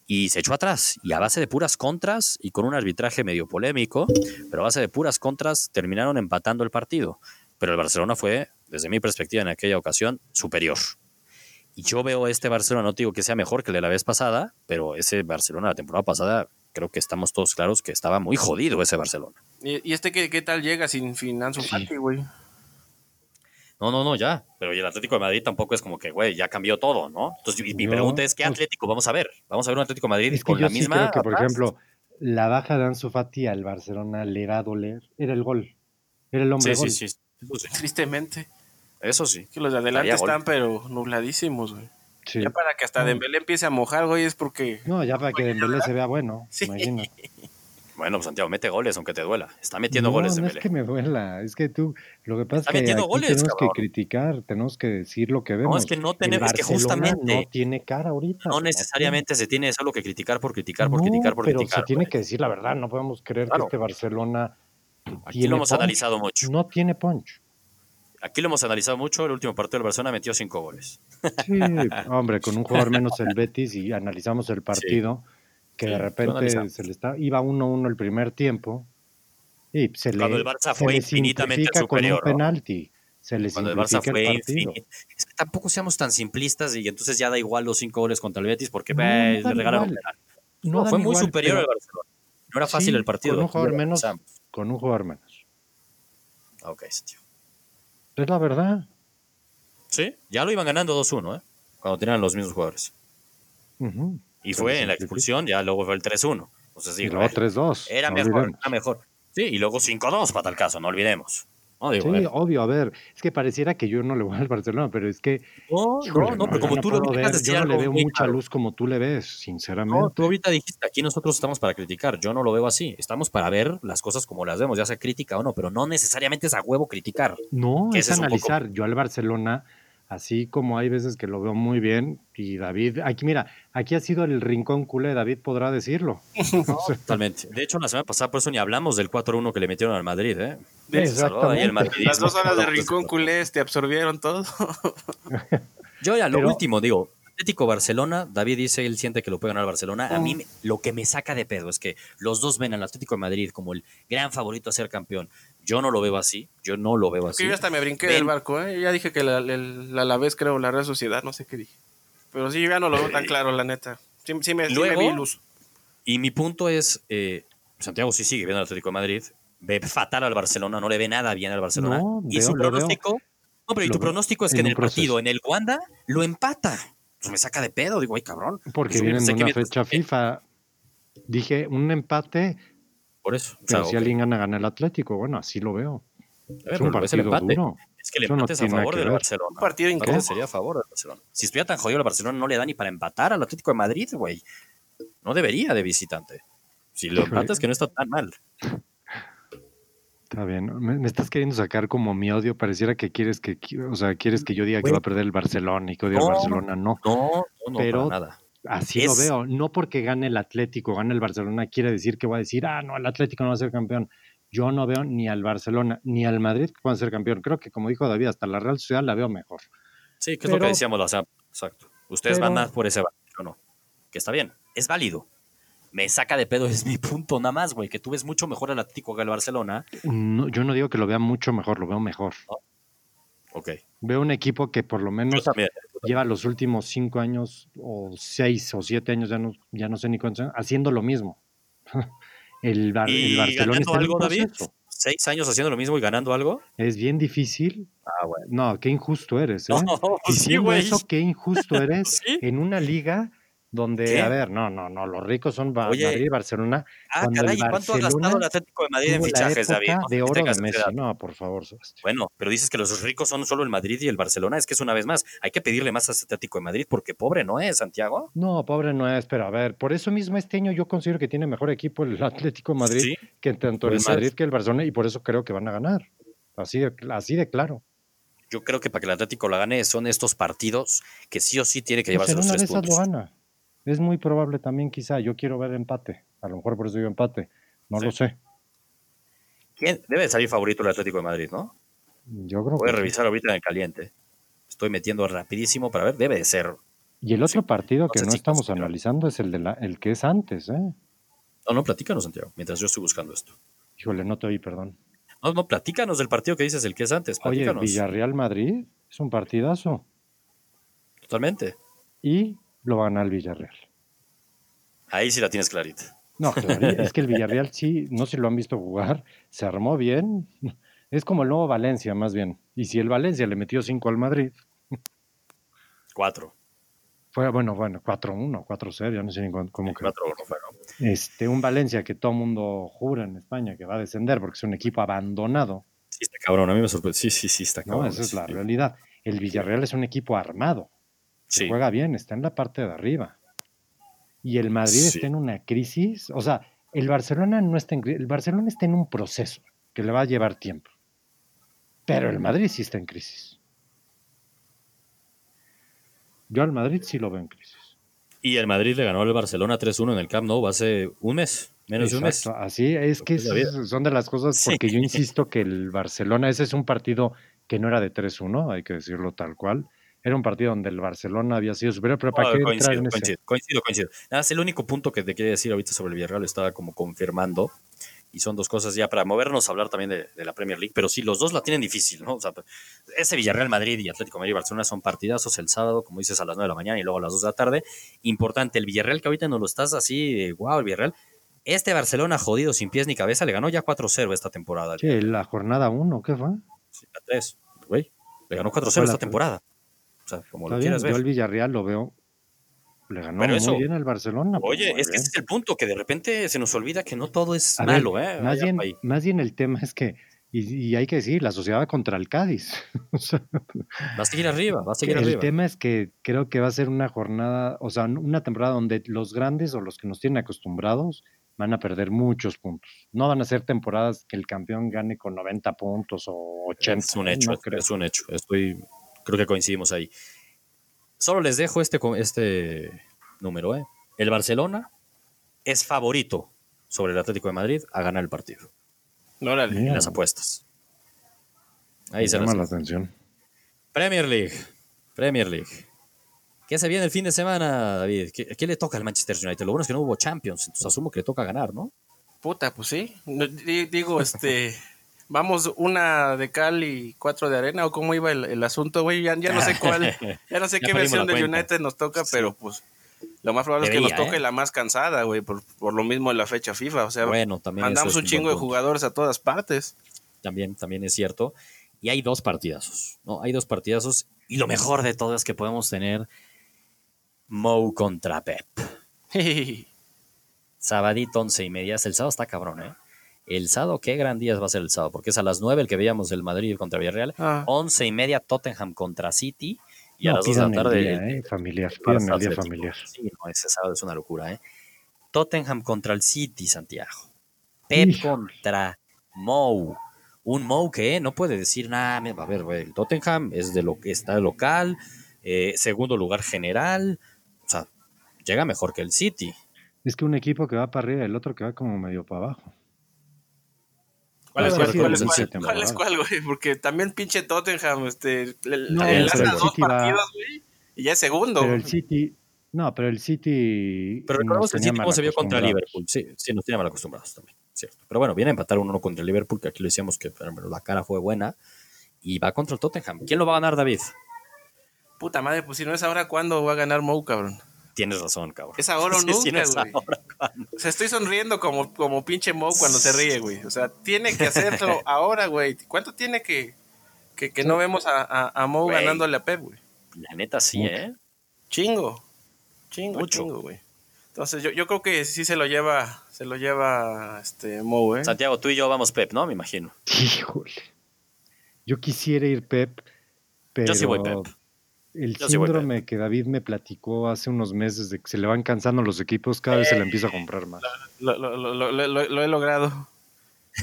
y se echó atrás. Y a base de puras contras y con un arbitraje medio polémico, pero a base de puras contras terminaron empatando el partido. Pero el Barcelona fue, desde mi perspectiva en aquella ocasión, superior. Y yo veo este Barcelona, no digo que sea mejor que el de la vez pasada, pero ese Barcelona la temporada pasada, creo que estamos todos claros que estaba muy jodido ese Barcelona. ¿Y, este qué, qué tal llega sin Finanzo güey? No, no, no, ya. Pero el Atlético de Madrid tampoco es como que, güey, ya cambió todo, ¿no? Entonces, mi, mi pregunta es, ¿qué Atlético vamos a ver? Vamos a ver un Atlético de Madrid es con la misma... Creo que, por ejemplo, la baja de Ansu Fati al Barcelona le va a doler. Era el gol. Era el hombre sí, gol. Sí, sí, sí. Tristemente. Eso sí. Que los de adelante están, pero nubladísimos, güey. Sí. Ya para que hasta Dembélé empiece a mojar, güey, es porque... No, ya para que Dembélé se vea bueno, <laughs> sí. Bueno, pues, Santiago, mete goles aunque te duela. Está metiendo goles No, no es que me duela. Es que tú, lo que pasa Está es que metiendo aquí goles, tenemos cabrón. que criticar, tenemos que decir lo que vemos. No, es que no tenemos, es que justamente no tiene cara ahorita. no necesariamente se tiene solo que criticar por criticar, por No, criticar, por pero criticar. se tiene güey. que decir la verdad. No podemos creer Claro. que este Barcelona Aquí tiene lo hemos punch. analizado mucho. No tiene punch. Aquí lo hemos analizado mucho. El último partido del Barcelona metió cinco goles. Sí, hombre, con un jugador menos el Betis y analizamos el partido, que Sí, de repente se le está, iba 1-1 el primer tiempo y se Cuando le, el Barça fue infinitamente superior, con ¿no? un penalti. Se le Cuando el Barça fue el infinito. Es que tampoco seamos tan simplistas y entonces ya da igual los cinco goles contra el Betis porque No, ve, no le regalaron penal. No dan fue muy igual, superior al Barcelona. No era fácil Sí, el partido. Con un jugador menos. Con un jugador menos. Ok, tío. Es la verdad. Sí, ya lo iban ganando 2-1, ¿eh? Cuando tenían los mismos jugadores. Ujú. Y Se fue en la expulsión, ya luego fue el 3-1. Entonces Y digo, luego eh, 3-2. era no mejor, olvidemos. era mejor. Sí, y luego 5-2 para tal caso, no olvidemos. Sí, a ver. obvio, a ver, es que pareciera que yo no le voy al Barcelona, pero es que No, híjole, no, no, pero como no tú lo ver, de yo decir no le veo mucha claro. luz como tú le ves, sinceramente. No, tú ahorita dijiste, aquí nosotros estamos para criticar. Yo no lo veo así. Estamos para ver las cosas como las vemos, ya sea crítica o no, pero no necesariamente es a huevo criticar. No, es poco- analizar. Yo al Barcelona, así como hay veces que lo veo muy bien, y David, aquí mira, aquí ha sido el rincón culé, David podrá decirlo. <laughs> <laughs> Totalmente. De hecho, la semana pasada por eso ni hablamos del 4-1 que le metieron al Madrid, ¿eh? Exactamente. El <laughs> madridismo. Las dos horas de Rincón Culé te absorbieron todo. Yo ya lo Pero- último digo, Atlético Barcelona, David dice él siente que lo puede ganar Barcelona. A mí me- lo que me saca de pedo es que los dos ven al Atlético de Madrid como el gran favorito a ser campeón. Yo no lo veo así, yo no lo veo así. Que yo hasta me brinqué Ven. del barco, ¿eh? Ya dije que la, la Alavés, creo, la Real Sociedad, no sé qué dije. Pero sí, yo ya no lo veo tan claro, la neta. Sí, sí me, sí me Luego- vi luz. Y mi punto es, eh, Santiago sí sigue viendo al Atlético de Madrid, ve fatal al Barcelona, no le ve nada bien al Barcelona. No, y veo- su pronóstico, no, pero y tu pronóstico es que en el partido, en el Wanda, lo empata. Pues me saca de pedo, digo, ay cabrón. Porque Pues, vienen de una fecha FIFA. Dije un empate, Por eso. o pero sea, si ok. alguien gana, gana el Atlético. Bueno, así lo veo. A ver, Es pero un partido empate. duro. Es que el Eso no empate es a favor que del ver. Barcelona. Un partido empate incómodo. sería a favor del Barcelona. Si estuviera tan jodido el Barcelona, no le da ni para empatar al Atlético de Madrid, güey. No debería de visitante. Si lo empatas, que no está tan mal. Está bien. Me, me estás queriendo sacar como mi odio. Pareciera que quieres que, o sea, quieres que yo diga que Güey. va a perder el Barcelona y que odio No. al Barcelona. No. No, no, no, Pero- para nada. Así lo veo. No porque gane el Atlético, gane el Barcelona, quiere decir que voy a decir, ah, no, el Atlético no va a ser campeón. Yo no veo ni al Barcelona ni al Madrid que puedan ser campeón. Creo que, como dijo David, hasta la Real Sociedad la veo mejor. Sí, que es lo que decíamos la semana- Exacto. Ustedes pero- van más por ese barrio, yo no. Que está bien, es válido. Me saca de pedo, <laughs> es mi punto nada más, güey. Que tú ves mucho mejor al Atlético que al Barcelona. No, yo no digo que lo vea mucho mejor, lo veo mejor. Ok. Veo un equipo que por lo menos también. lleva los últimos cinco años o seis o siete años, ya no, ya no sé ni cuántos años, haciendo lo mismo. <laughs> El, Bar- ¿Y el Barcelona está algo, David? ¿Seis años haciendo lo mismo y ganando algo? Es bien difícil. Ah, bueno. No, qué injusto eres. ¿eh? <laughs> No, sí, eso, qué injusto <laughs> eres Sí. en una liga donde, ¿Qué? a ver, no, no, no, los ricos son Oye. Madrid y Barcelona. Ah, caray, el ¿y cuánto ha gastado el Atlético de Madrid en fichajes, David? No de oro de Messi. No, por favor, Sebastián. Bueno, pero dices que los ricos son solo el Madrid y el Barcelona. Es que es una vez más, hay que pedirle más a Atlético de Madrid porque pobre no es, Santiago. No, pobre no es, pero a ver, por eso mismo este año yo considero que tiene mejor equipo el Atlético de Madrid Sí, que tanto el ser. Madrid que el Barcelona y por eso creo que van a ganar. Así de, así de claro. yo creo que para que el Atlético la gane son estos partidos que sí o sí tiene que Pues llevarse los tres puntos. lo gana. Es muy probable también quizá. Yo quiero ver empate. A lo mejor por eso digo empate. No Sí. lo sé. ¿Quién? Debe de salir favorito el Atlético de Madrid, ¿no? Yo creo Voy a que sí. revisar ahorita en el caliente. Estoy metiendo rapidísimo para ver. Debe de ser. Y el otro partido que sé no si estamos considero. analizando es el de la, el que es antes, ¿eh? No, no, platícanos, Santiago, mientras yo estoy buscando esto. Híjole, no te oí, perdón. No, no, platícanos del partido que dices, el que es antes. Oye, Platícanos. Villarreal Madrid es un partidazo. Totalmente. Y lo van al Villarreal. Ahí sí la tienes clarita. No, es que el <laughs> Villarreal sí, no sé si lo han visto jugar, se armó bien, Es como el nuevo Valencia, más bien. Y si el Valencia le metió 5 al Madrid, Cuatro. fue bueno, bueno, 4-1, 4-0, ya no sé ni cómo que. Cuatro no fue, ¿no? Este, un Valencia que todo mundo jura en España que va a descender porque es un equipo abandonado. Sí, está cabrón. A mí me sorprende. Sí, sí, sí, está No, cabrón. esa es la Sí. realidad. El Villarreal es un equipo armado. Sí. Juega bien, está en la parte de arriba. Y el Madrid Sí. está en una crisis. O sea, el Barcelona no está en crisis. El Barcelona está en un proceso que le va a llevar tiempo. Pero el Madrid sí está en crisis. Yo al Madrid sí lo veo en crisis. Y el Madrid le ganó al Barcelona 3-1 en el Camp Nou hace un mes, menos de un mes. Así es que Es son de las cosas Sí. porque yo insisto que el Barcelona, ese es un partido que no era de 3-1, hay que decirlo tal cual. Era un partido donde el Barcelona había sido superior, pero ¿para No, qué coincido, en ese? coincido, coincido. Nada, más el único punto que te quería decir ahorita sobre el Villarreal estaba como confirmando. Y son dos cosas ya para movernos a hablar también de, de la Premier League. Pero sí, los dos la tienen difícil, ¿no? O sea, ese Villarreal Madrid y Atlético Madrid y Barcelona son partidazos el sábado, como dices, a las 9 de la mañana y luego a las 2 de la tarde. Importante, el Villarreal que ahorita no lo estás así, de, wow, el Villarreal. Este Barcelona jodido sin pies ni cabeza le ganó ya 4-0 esta temporada. Sí, la jornada 1, ¿qué fue? Sí, la 3, güey. Le ganó 4-0 Fue la esta temporada. Sea, como Está lo bien, quieras yo al Villarreal lo veo. Le ganó Pero muy eso- bien al Barcelona. pues, Oye, es que ese es el punto, que de repente se nos olvida que no todo es A ver, malo, ¿eh? Más bien, más bien el tema es que, y, y hay que decir, la sociedad va contra el Cádiz. <laughs> O sea, Va a seguir arriba, va a seguir el arriba. tema es que creo que va a ser una jornada, o sea, una temporada donde los grandes o los que nos tienen acostumbrados van a perder muchos puntos. No van a ser temporadas que el campeón gane con 90 puntos o 80. Es un hecho, no es, creo. es un hecho. Estoy, creo que coincidimos ahí. Solo les dejo este, este número, ¿eh? El Barcelona es favorito sobre el Atlético de Madrid a ganar el partido Órale. en las apuestas. Ahí me se las llama la atención. Premier League. Premier League. ¿Qué se viene el fin de semana, David? ¿Qué, qué le toca al Manchester United? Lo bueno es que no hubo Champions, entonces asumo que le toca ganar, ¿no? Puta, pues sí. No, digo, este. <laughs> Vamos una de cal y cuatro de arena, o cómo iba el, el asunto, güey. Ya, ya no sé cuál, <laughs> ya no sé qué versión cuenta. United nos toca, Sí. pero pues lo más probable es que nos toque ¿eh? la más cansada, güey, por, por lo mismo de la fecha FIFA. O sea, Bueno, también eso mandamos es un chingo de jugadores a todas partes. también, también es cierto. Y hay dos partidazos, ¿no? Hay dos partidazos. Y lo mejor de todo es que podemos tener Mo contra Pep. <laughs> Sabadito, once y media. El sábado está cabrón, ¿eh? El sábado, qué gran día va a ser el sábado, porque es a las nueve el que veíamos el Madrid contra Villarreal. Ah. Once y media Tottenham contra City. Y a las dos de la el tarde. día, el- eh, familiar, el pidan Barça el día familiar. Sí, no, ese sábado es una locura, ¿eh? Tottenham contra el City, Santiago. Pep contra Mou. Un Mou que no puede decir nada. A ver, güey, el Tottenham es de lo que está local, eh, segundo lugar general. O sea, llega mejor que el City. Es que un equipo que va para arriba y el otro que va como medio para abajo. ¿Cuál es cuál, cuál cuál? ¿Cuál es cuál, güey? Porque también pinche Tottenham, este, le, No, le dos City va- partidos, güey, y ya es segundo. Pero el City, no, pero el City. Pero recordemos que el tenía City cómo se vio contra. Liverpool. Sí, sí, nos tiene mal acostumbrados también. Cierto. Pero bueno, viene a empatar uno contra el Liverpool, que aquí lo decíamos que pero la cara fue buena. Y va contra el Tottenham. ¿Quién lo va a ganar, David? Puta madre, pues si no es ahora, ¿cuándo va a ganar Mou, cabrón? Tienes razón, cabrón. Es ahora o <laughs> Sí, nunca, güey. ahora. O sea, estoy sonriendo como, como pinche Mou cuando se ríe, güey. O sea, tiene que hacerlo <laughs> ahora, güey. ¿Cuánto tiene que, que, que no vemos a, a, a Mou Güey. ganándole a Pep, güey? La neta sí, Mucho. ¿eh? Chingo. Chingo, Mucho. chingo, güey. Entonces yo, yo creo que sí se lo lleva, se lo lleva este Mou, ¿eh? Santiago, tú y yo vamos Pep, ¿no? Me imagino. Híjole. Yo quisiera ir Pep, pero Yo sí voy Pep. El Yo sí voy síndrome que David me platicó hace unos meses de que se le van cansando los equipos, cada vez se le empieza a comprar más. Lo, lo- lo- lo- lo- lo he logrado.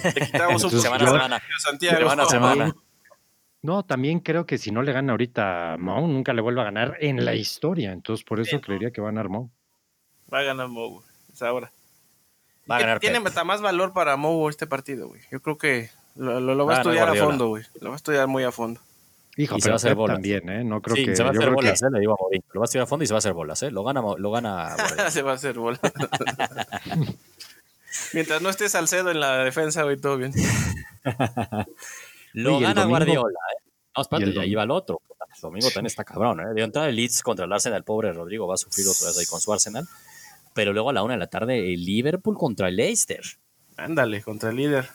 Le quitamos un Semana a semana. a Santiago. Semana a semana. No, también creo que si no le gana ahorita a Mou, nunca le vuelva a ganar en la historia. Entonces, por eso creería que va a ganar Mou. Va a ganar Mou, güey. Es ahora. Va a ganar Tiene Pep. más valor para Mou este partido, güey. Yo creo que lo, lo- lo Va va a a ganar estudiar a fondo, güey. Lo va a estudiar muy a fondo. Hijo, Y se va a hacer bolas. también, ¿eh? No creo sí, que. se va a hacer creo que- bolas, ¿eh? Le digo a Mourinho. Lo va a estudiar a fondo y se va a hacer bolas, ¿eh? Lo gana, lo gana <laughs> Guardiola. se va a hacer bola. <laughs> Mientras no esté Salcedo en la defensa, güey, todo bien. <laughs> Lo gana domingo- Guardiola, ¿eh? No, Y espérate, ya domingo- iba el otro. El domingo también está cabrón, ¿eh? De entrada el Leeds contra el Arsenal, el pobre Rodrigo va a sufrir otra vez ahí con su Arsenal. Pero luego a la una de la tarde el Liverpool contra el Leicester. Ándale, contra el líder.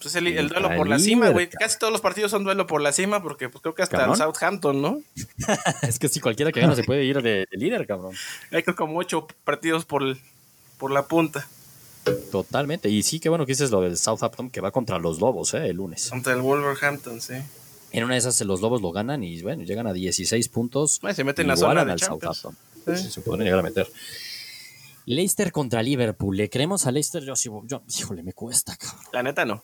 Pues el, el duelo por la cima, güey. Casi todos los partidos son duelo por la cima, porque pues creo que hasta Cabrón. el Southampton, ¿no? <laughs> es que si cualquiera que gana se puede ir de, de líder, cabrón. Hay como ocho partidos por, por la punta Totalmente. Y sí, qué bueno que dices lo del Southampton que va contra los Lobos, ¿eh? El lunes. contra el Wolverhampton, sí. En una de esas los Lobos lo ganan y bueno, llegan a 16 puntos. Bueno, se meten en la zona de al Champions. Southampton. Sí, se pueden llegar a meter. Leicester contra Liverpool. ¿Le creemos a Leicester? Yo sí, yo, híjole, me cuesta, cabrón. La neta no.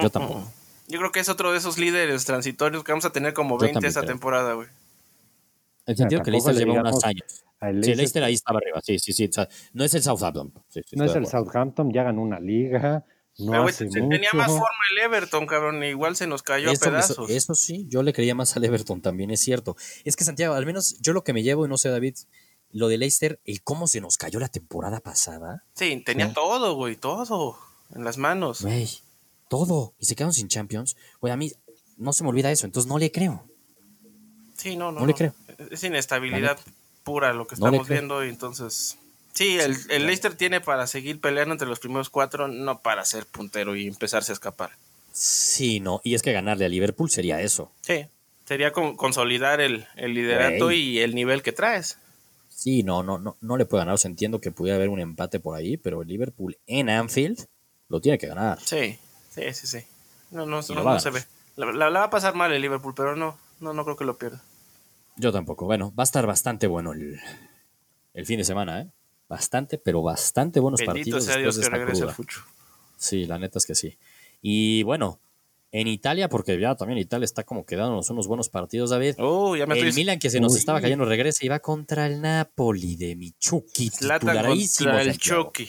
Yo tampoco. Yo creo que es otro de esos líderes transitorios que vamos a tener como Yo 20 también esta creo. temporada, güey. En el sentido que Leicester le lleva unos años. al Sí, Leicester, Leicester ahí estaba arriba. Sí, sí, sí. o sea, no es el Southampton. Sí, sí, no es el. Southampton, ya ganó una liga, no Pero, güey, hace se- mucho. tenía más forma el Everton, cabrón. Igual se nos cayó Eso, a pedazos. eso sí, yo le creía más al Everton, también es cierto. Es que Santiago, al menos yo lo que me llevo, y no sé, David, lo de Leicester, el cómo se nos cayó la temporada pasada, Sí, tenía Sí. todo, güey, todo en las manos. güey, todo, y se quedaron sin Champions, güey, a mí no se me olvida eso, entonces no le creo. Sí, no, no. No le creo. Es inestabilidad pura lo que No estamos viendo y entonces... Sí, el, el Leicester tiene para seguir peleando entre los primeros cuatro, no para ser puntero y empezarse a escapar. Sí, no, y es que ganarle a Liverpool sería eso. Sí, sería con- consolidar el, el liderato y el nivel que traes. Sí, no, no, no, no le puede ganar, o sea, entiendo que pudiera haber un empate por ahí, pero el Liverpool en Anfield lo tiene que ganar. Sí, sí, sí, sí. No, no, no, no se ve. La, la- la va a pasar mal el Liverpool, pero no, no, no creo que lo pierda. Yo tampoco. Bueno, va a estar bastante bueno el, el fin de semana, ¿eh? Bastante, pero bastante buenos Bendito partidos sea después Dios de que esta regrese el cruda. fucho. Sí, la neta es que sí. Y bueno, en Italia, porque ya también Italia está como quedándonos unos buenos partidos, David. Oh, ya me el. Milan que se nos Uy. estaba cayendo regresa y va contra el Napoli de Michuki, titularísimo. contra el. Chucky.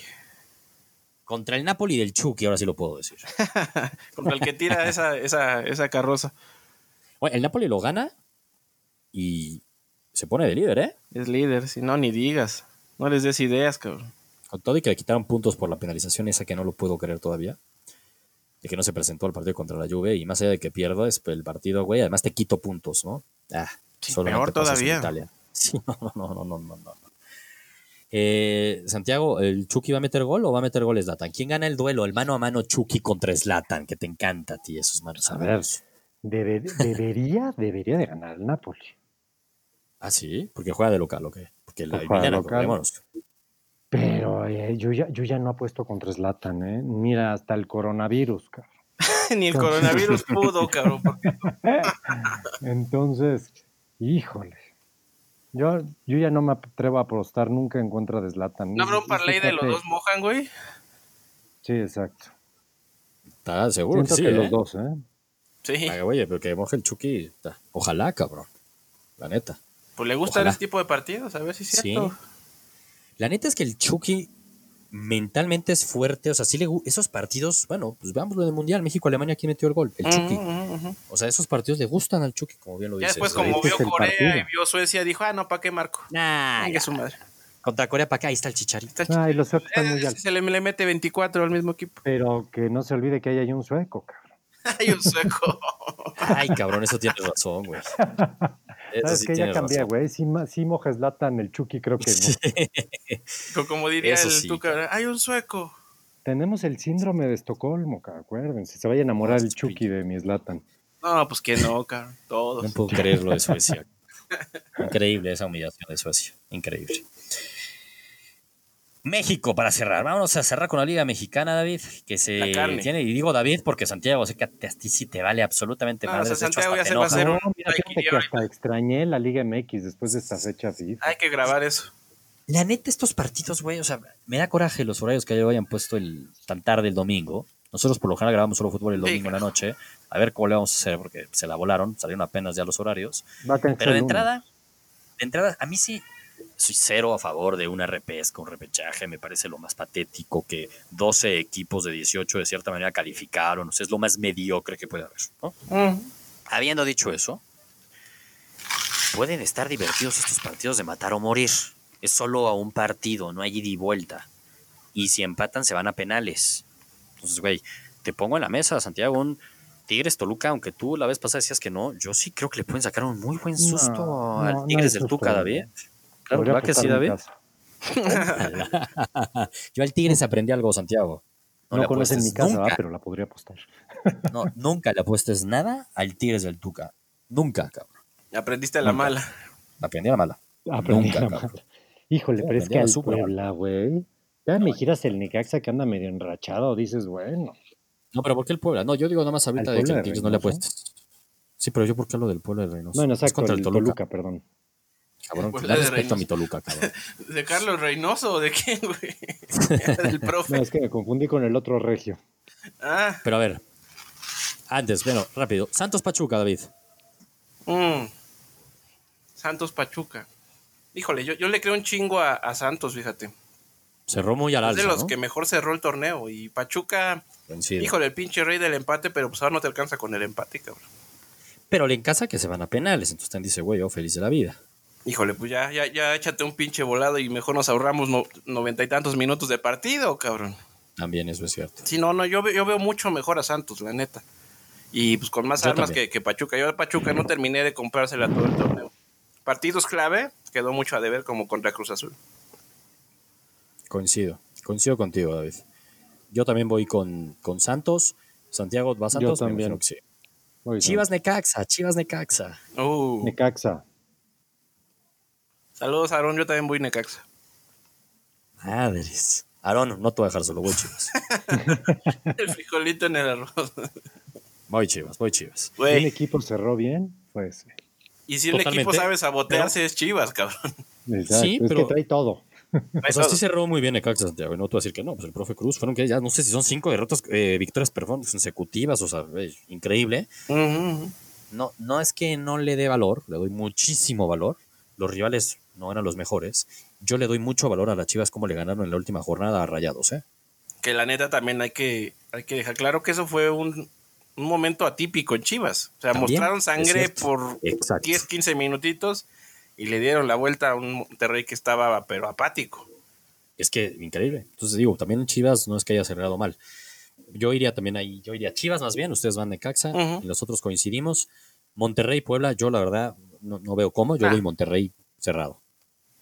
Contra el Napoli del Chucky, ahora sí lo puedo decir. <laughs> Contra el que tira esa, esa, esa carroza. Bueno, el Napoli lo gana y se pone de líder, ¿eh? Es líder, si no, ni digas. No les des ideas, cabrón. Con todo y que le quitaron puntos por la penalización esa que no lo puedo creer todavía. De que no se presentó al partido contra la Juve y más allá de que pierdo es el partido, güey, además te quito puntos, ¿no? Ah, Sí, peor todavía. <laughs> Sí, no, no, no, no, no. Eh, Santiago, ¿el Chucky va a meter gol o va a meter gol Zlatan? ¿Quién gana el duelo? El mano a mano Chucky contra Zlatan, que te encanta a ti esos manos a A ver, debe- debería, <laughs> debería de ganar el Napoli. Ah, sí, porque juega de local, ¿o qué? Porque la juega local. Pero eh, yo, ya, yo ya no apuesto contra Zlatan, ¿eh? Mira, hasta el coronavirus, cabrón. <laughs> ni el coronavirus pudo, cabrón. porque- <laughs> Entonces, híjole. Yo, yo ya no me atrevo a apostar nunca en contra de Zlatan. ¿No habrá un parlay de los dos mojan, güey? Sí, exacto. Está seguro Siento que sí, que ¿eh? los dos, ¿eh? Sí. Ay, Oye, pero que moje el Chucky. ta- Ojalá, cabrón. La neta. Pues le gustan Ojalá. ese tipo de partidos, a ver si es Sí. cierto. La neta es que el Chucky mentalmente es fuerte. O sea, sí le esos partidos, bueno, pues veámoslo en el Mundial. México-Alemania, ¿quién metió el gol? El Chucky. O sea, esos partidos le gustan al Chucky, como bien lo Ya dices. después, como Ese vio el Corea partido. y vio Suecia, dijo, ah, no, ¿para qué marco? Nah, ya. su madre. Contra Corea para acá, ahí está el chicharito. Está Ay, los suecos están muy Eh, altos. se le, le mete 24 al mismo equipo. Pero que no se olvide que ahí hay un sueco, cabrón. <laughs> Hay un sueco. Ay, cabrón, eso tienes razón, güey. <laughs> Eso ¿Sabes sí qué? Ya cambié, güey. Si, si moja Zlatan, el Chucky creo que no. <laughs> Co- Como diría Eso el sí. Tuca, hay un sueco. Tenemos el síndrome de Estocolmo, ca- acuérdense. Se vaya a enamorar el Chucky de mi Zlatan. No, pues que no, cabrón. Todos. No puedo creerlo de Suecia. <laughs> Increíble esa humillación de Suecia. Increíble. México para cerrar. Vámonos a cerrar con la Liga Mexicana, David. Que se tiene, y digo David porque Santiago, sé que a ti a ti sí te vale absolutamente No, madres, o sea, Santiago ya se va a hacer un- No, mira, fíjate que hasta extrañé la Liga MX después de esta fecha FIFA. Hay que grabar eso. La neta, estos partidos, güey, o sea, me da coraje los horarios que hayan puesto el, tan tarde el domingo. Nosotros por lo general grabamos solo fútbol el Sí, domingo en la noche. A ver cómo le vamos a hacer, porque se la volaron, salieron apenas ya los horarios. Va a tener que Pero de entrada, de entrada, a mí sí soy cero a favor de una repesca, un repechaje. Me parece lo más patético que 12 equipos de 18 de cierta manera calificaron. O sea, es lo más mediocre que puede haber. ¿no? Mm. Habiendo dicho eso, pueden estar divertidos estos partidos de matar o morir. Es solo a un partido, no hay ida y vuelta. Y si empatan, se van a penales. Entonces, güey, te pongo en la mesa, Santiago, un Tigres Toluca, aunque tú la vez pasada decías que no, yo sí creo que le pueden sacar un muy buen susto No, al no, no Tigres hay del Tuca. David. Claro, Podría ¿verdad que sí, apostar David? <laughs> yo al Tigres aprendí algo, Santiago. No, No, conocen mi casa, pero la podría apostar. No, nunca le apuestes nada al Tigres del Tuca. Nunca, cabrón. Aprendiste a la Nunca. mala. Aprendí a la mala. Aprendí Nunca, la cabrón. mala. Híjole, Sí, pero es que al. Puebla, güey. Ya me giras el Necaxa que anda medio enrachado, dices, bueno. No, pero ¿por qué el Puebla? No, yo digo nada más ahorita ¿Al de que el Tigres no le apuestes. Sí, pero yo por qué hablo del Puebla de Reynoso. Bueno, Es exacto, contra el el Toluca, Toluca. perdón. Cabrón, de respeto a mi. Toluca, cabrón. <laughs> ¿De Carlos Reynoso o de quién, güey? <laughs> Del profe. No, es que me confundí con el otro regio. Ah, Pero a ver, antes, bueno, rápido. Santos Pachuca, David. mm. Santos Pachuca. Híjole, yo, yo le creo un chingo a, a Santos, fíjate. Cerró muy al Es de alza, los ¿no? que mejor cerró el torneo. Y Pachuca, Coincido. híjole, el pinche rey del empate, pero pues ahora no te alcanza con el empate, cabrón. Pero le encasa que se van a penales. Entonces usted dice, güey, yo feliz de la vida. Híjole, pues ya, ya, ya échate un pinche volado y mejor nos ahorramos no- noventa y tantos minutos de partido, cabrón. También eso es cierto. Sí, no, no, yo, yo veo mucho mejor a Santos, la neta. Y pues con más Yo armas que, que Pachuca. Yo a Pachuca no terminé de comprársela todo el torneo. Partidos clave, quedó mucho a deber como contra Cruz Azul. Coincido. Coincido contigo, David. Yo también voy con, con Santos. Santiago va a Santos. Me también. sí. Chivas Necaxa, Chivas Necaxa. Uh, Necaxa. Saludos, Aaron. Yo también voy Necaxa. Madres. Aarón, no te voy a dejar solo, voy Chivas. <laughs> El frijolito en el arroz. Voy Chivas, voy Chivas. Un Güey, equipo cerró bien, pues. y si el equipo sabe sabotearse, es Chivas, cabrón. exacto, Sí, es pero- que trae todo. O sea, sí cerró muy bien Necaxa, Santiago. No te voy a decir que no. Pues el profe Cruz fueron que ya no sé si son cinco derrotas, eh, victorias perdón, consecutivas. O sea, increíble. No, no es que no le dé valor, le doy muchísimo valor. Los rivales no eran los mejores. Yo le doy mucho valor a las Chivas como le ganaron en la última jornada a Rayados, ¿eh? Que la neta también hay que, hay que dejar claro que eso fue un, un momento atípico en Chivas. O sea, También, mostraron sangre por Exacto. 10, 15 minutitos y le dieron la vuelta a un Monterrey que estaba pero apático. Es que increíble. Entonces digo, también en Chivas no es que haya cerrado mal. Yo iría también ahí, yo iría a Chivas más bien, ustedes van de Caxa y nosotros coincidimos. Monterrey, Puebla, yo la verdad no, no veo cómo, yo Ah. voy Monterrey cerrado.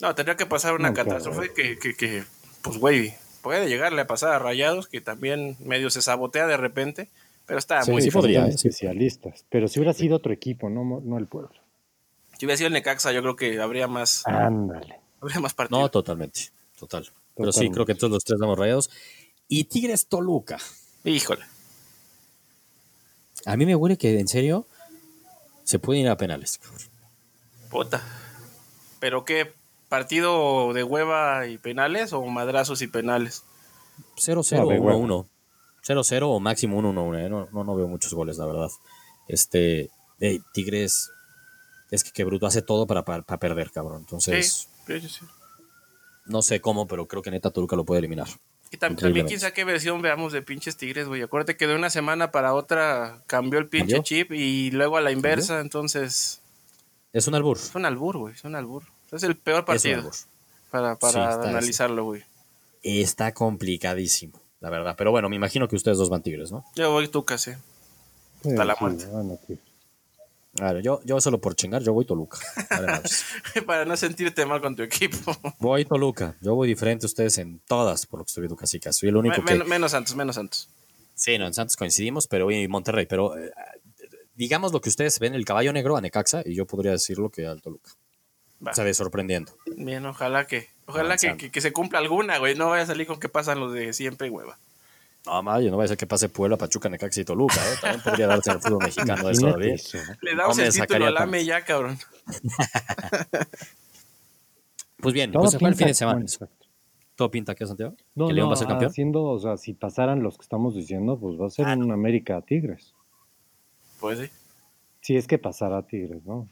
No, tendría que pasar una No, catástrofe que, que, que, pues güey, puede llegarle a pasar a Rayados, que también medio se sabotea de repente, pero está Sí, muy sí difícil. podría, especialistas. Pero si hubiera sido otro equipo, no, no el pueblo. Si hubiera sido el Necaxa, yo creo que habría más, Ándale. habría más partidos. No, totalmente, total. Pero sí, creo que todos los tres damos rayados. Y Tigres Toluca. Híjole. A mí me huele que en serio se pueden ir a penales. Puta. ¿Pero qué? ¿Partido de hueva y penales o madrazos y penales? 0-0 No, o de huevo. 1-1. 0-0 o máximo 1-1. ¿eh? No, no, no veo muchos goles, la verdad. Este, ey, Tigres, es que, que bruto hace todo para, para, para perder, cabrón. Entonces, sí, sí, sí. no sé cómo, pero creo que neta Toluca lo puede eliminar. Y tam- también quién sabe qué versión veamos de pinches tigres, güey. Acuérdate que de una semana para otra cambió el pinche ¿Cambió? chip y luego a la inversa, entonces Es un albur. es un albur, güey, es un albur. Es el peor partido para, para Sí, está analizarlo, güey. Está complicadísimo, la verdad. Pero bueno, me imagino que ustedes dos van Tigres, ¿no? Yo voy tú casi. Sí, Hasta la sí, muerte. aquí. Claro, yo, yo solo por chingar, yo voy Toluca. <laughs> Para no sentirte mal con tu equipo. voy Toluca. Yo voy diferente a ustedes en todas, por lo que estoy viendo casi casi. Soy el único Men- que... men- menos Santos, menos Santos. Sí, no, en Santos coincidimos, pero voy en Monterrey. Pero eh, digamos lo que ustedes ven, el caballo negro a Necaxa, y yo podría decirlo que al Toluca. Va. Se ve sorprendiendo. Bien, ojalá que, ojalá que, que- que se cumpla alguna, güey. No vaya a salir con que pasan los de siempre, hueva. No, madre, no vaya a ser que pase Puebla, Pachuca, Necaxa y Toluca, ¿eh? También podría darse en el fútbol mexicano eso. ¿eh? Le damos No el título al AME ya, cabrón. <laughs> Pues bien, Todo pues se fue el fin de semana. bueno, exacto. ¿Todo pinta que Santiago? No, ¿Que León no, va a ser campeón? haciendo, o sea, si pasaran los que estamos diciendo, pues va a ser un América Tigres. Pues sí. Si es que pasara Tigres, ¿no?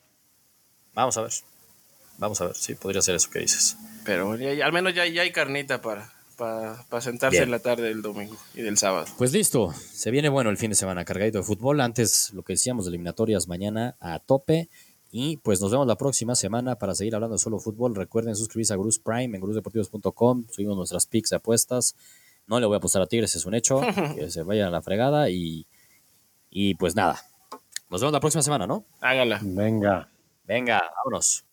Vamos a ver. Vamos a ver, sí, podría ser eso que dices. Pero ya- ya- al menos ya, ya hay carnita para, para, para sentarse Bien. en la tarde del domingo y del sábado. Pues listo, se viene bueno el fin de semana, cargadito de fútbol. Antes, lo que decíamos de eliminatorias mañana a tope. Y pues nos vemos la próxima semana para seguir hablando de solo fútbol. Recuerden suscribirse a Gruz Prime en gruzdeportivos.com. Subimos nuestras picks de apuestas. No le voy a apostar a Tigres, es un hecho. <laughs> que se vayan a la fregada. Y, y pues nada, nos vemos la próxima semana, ¿no? Hágala. Venga. Venga, vámonos.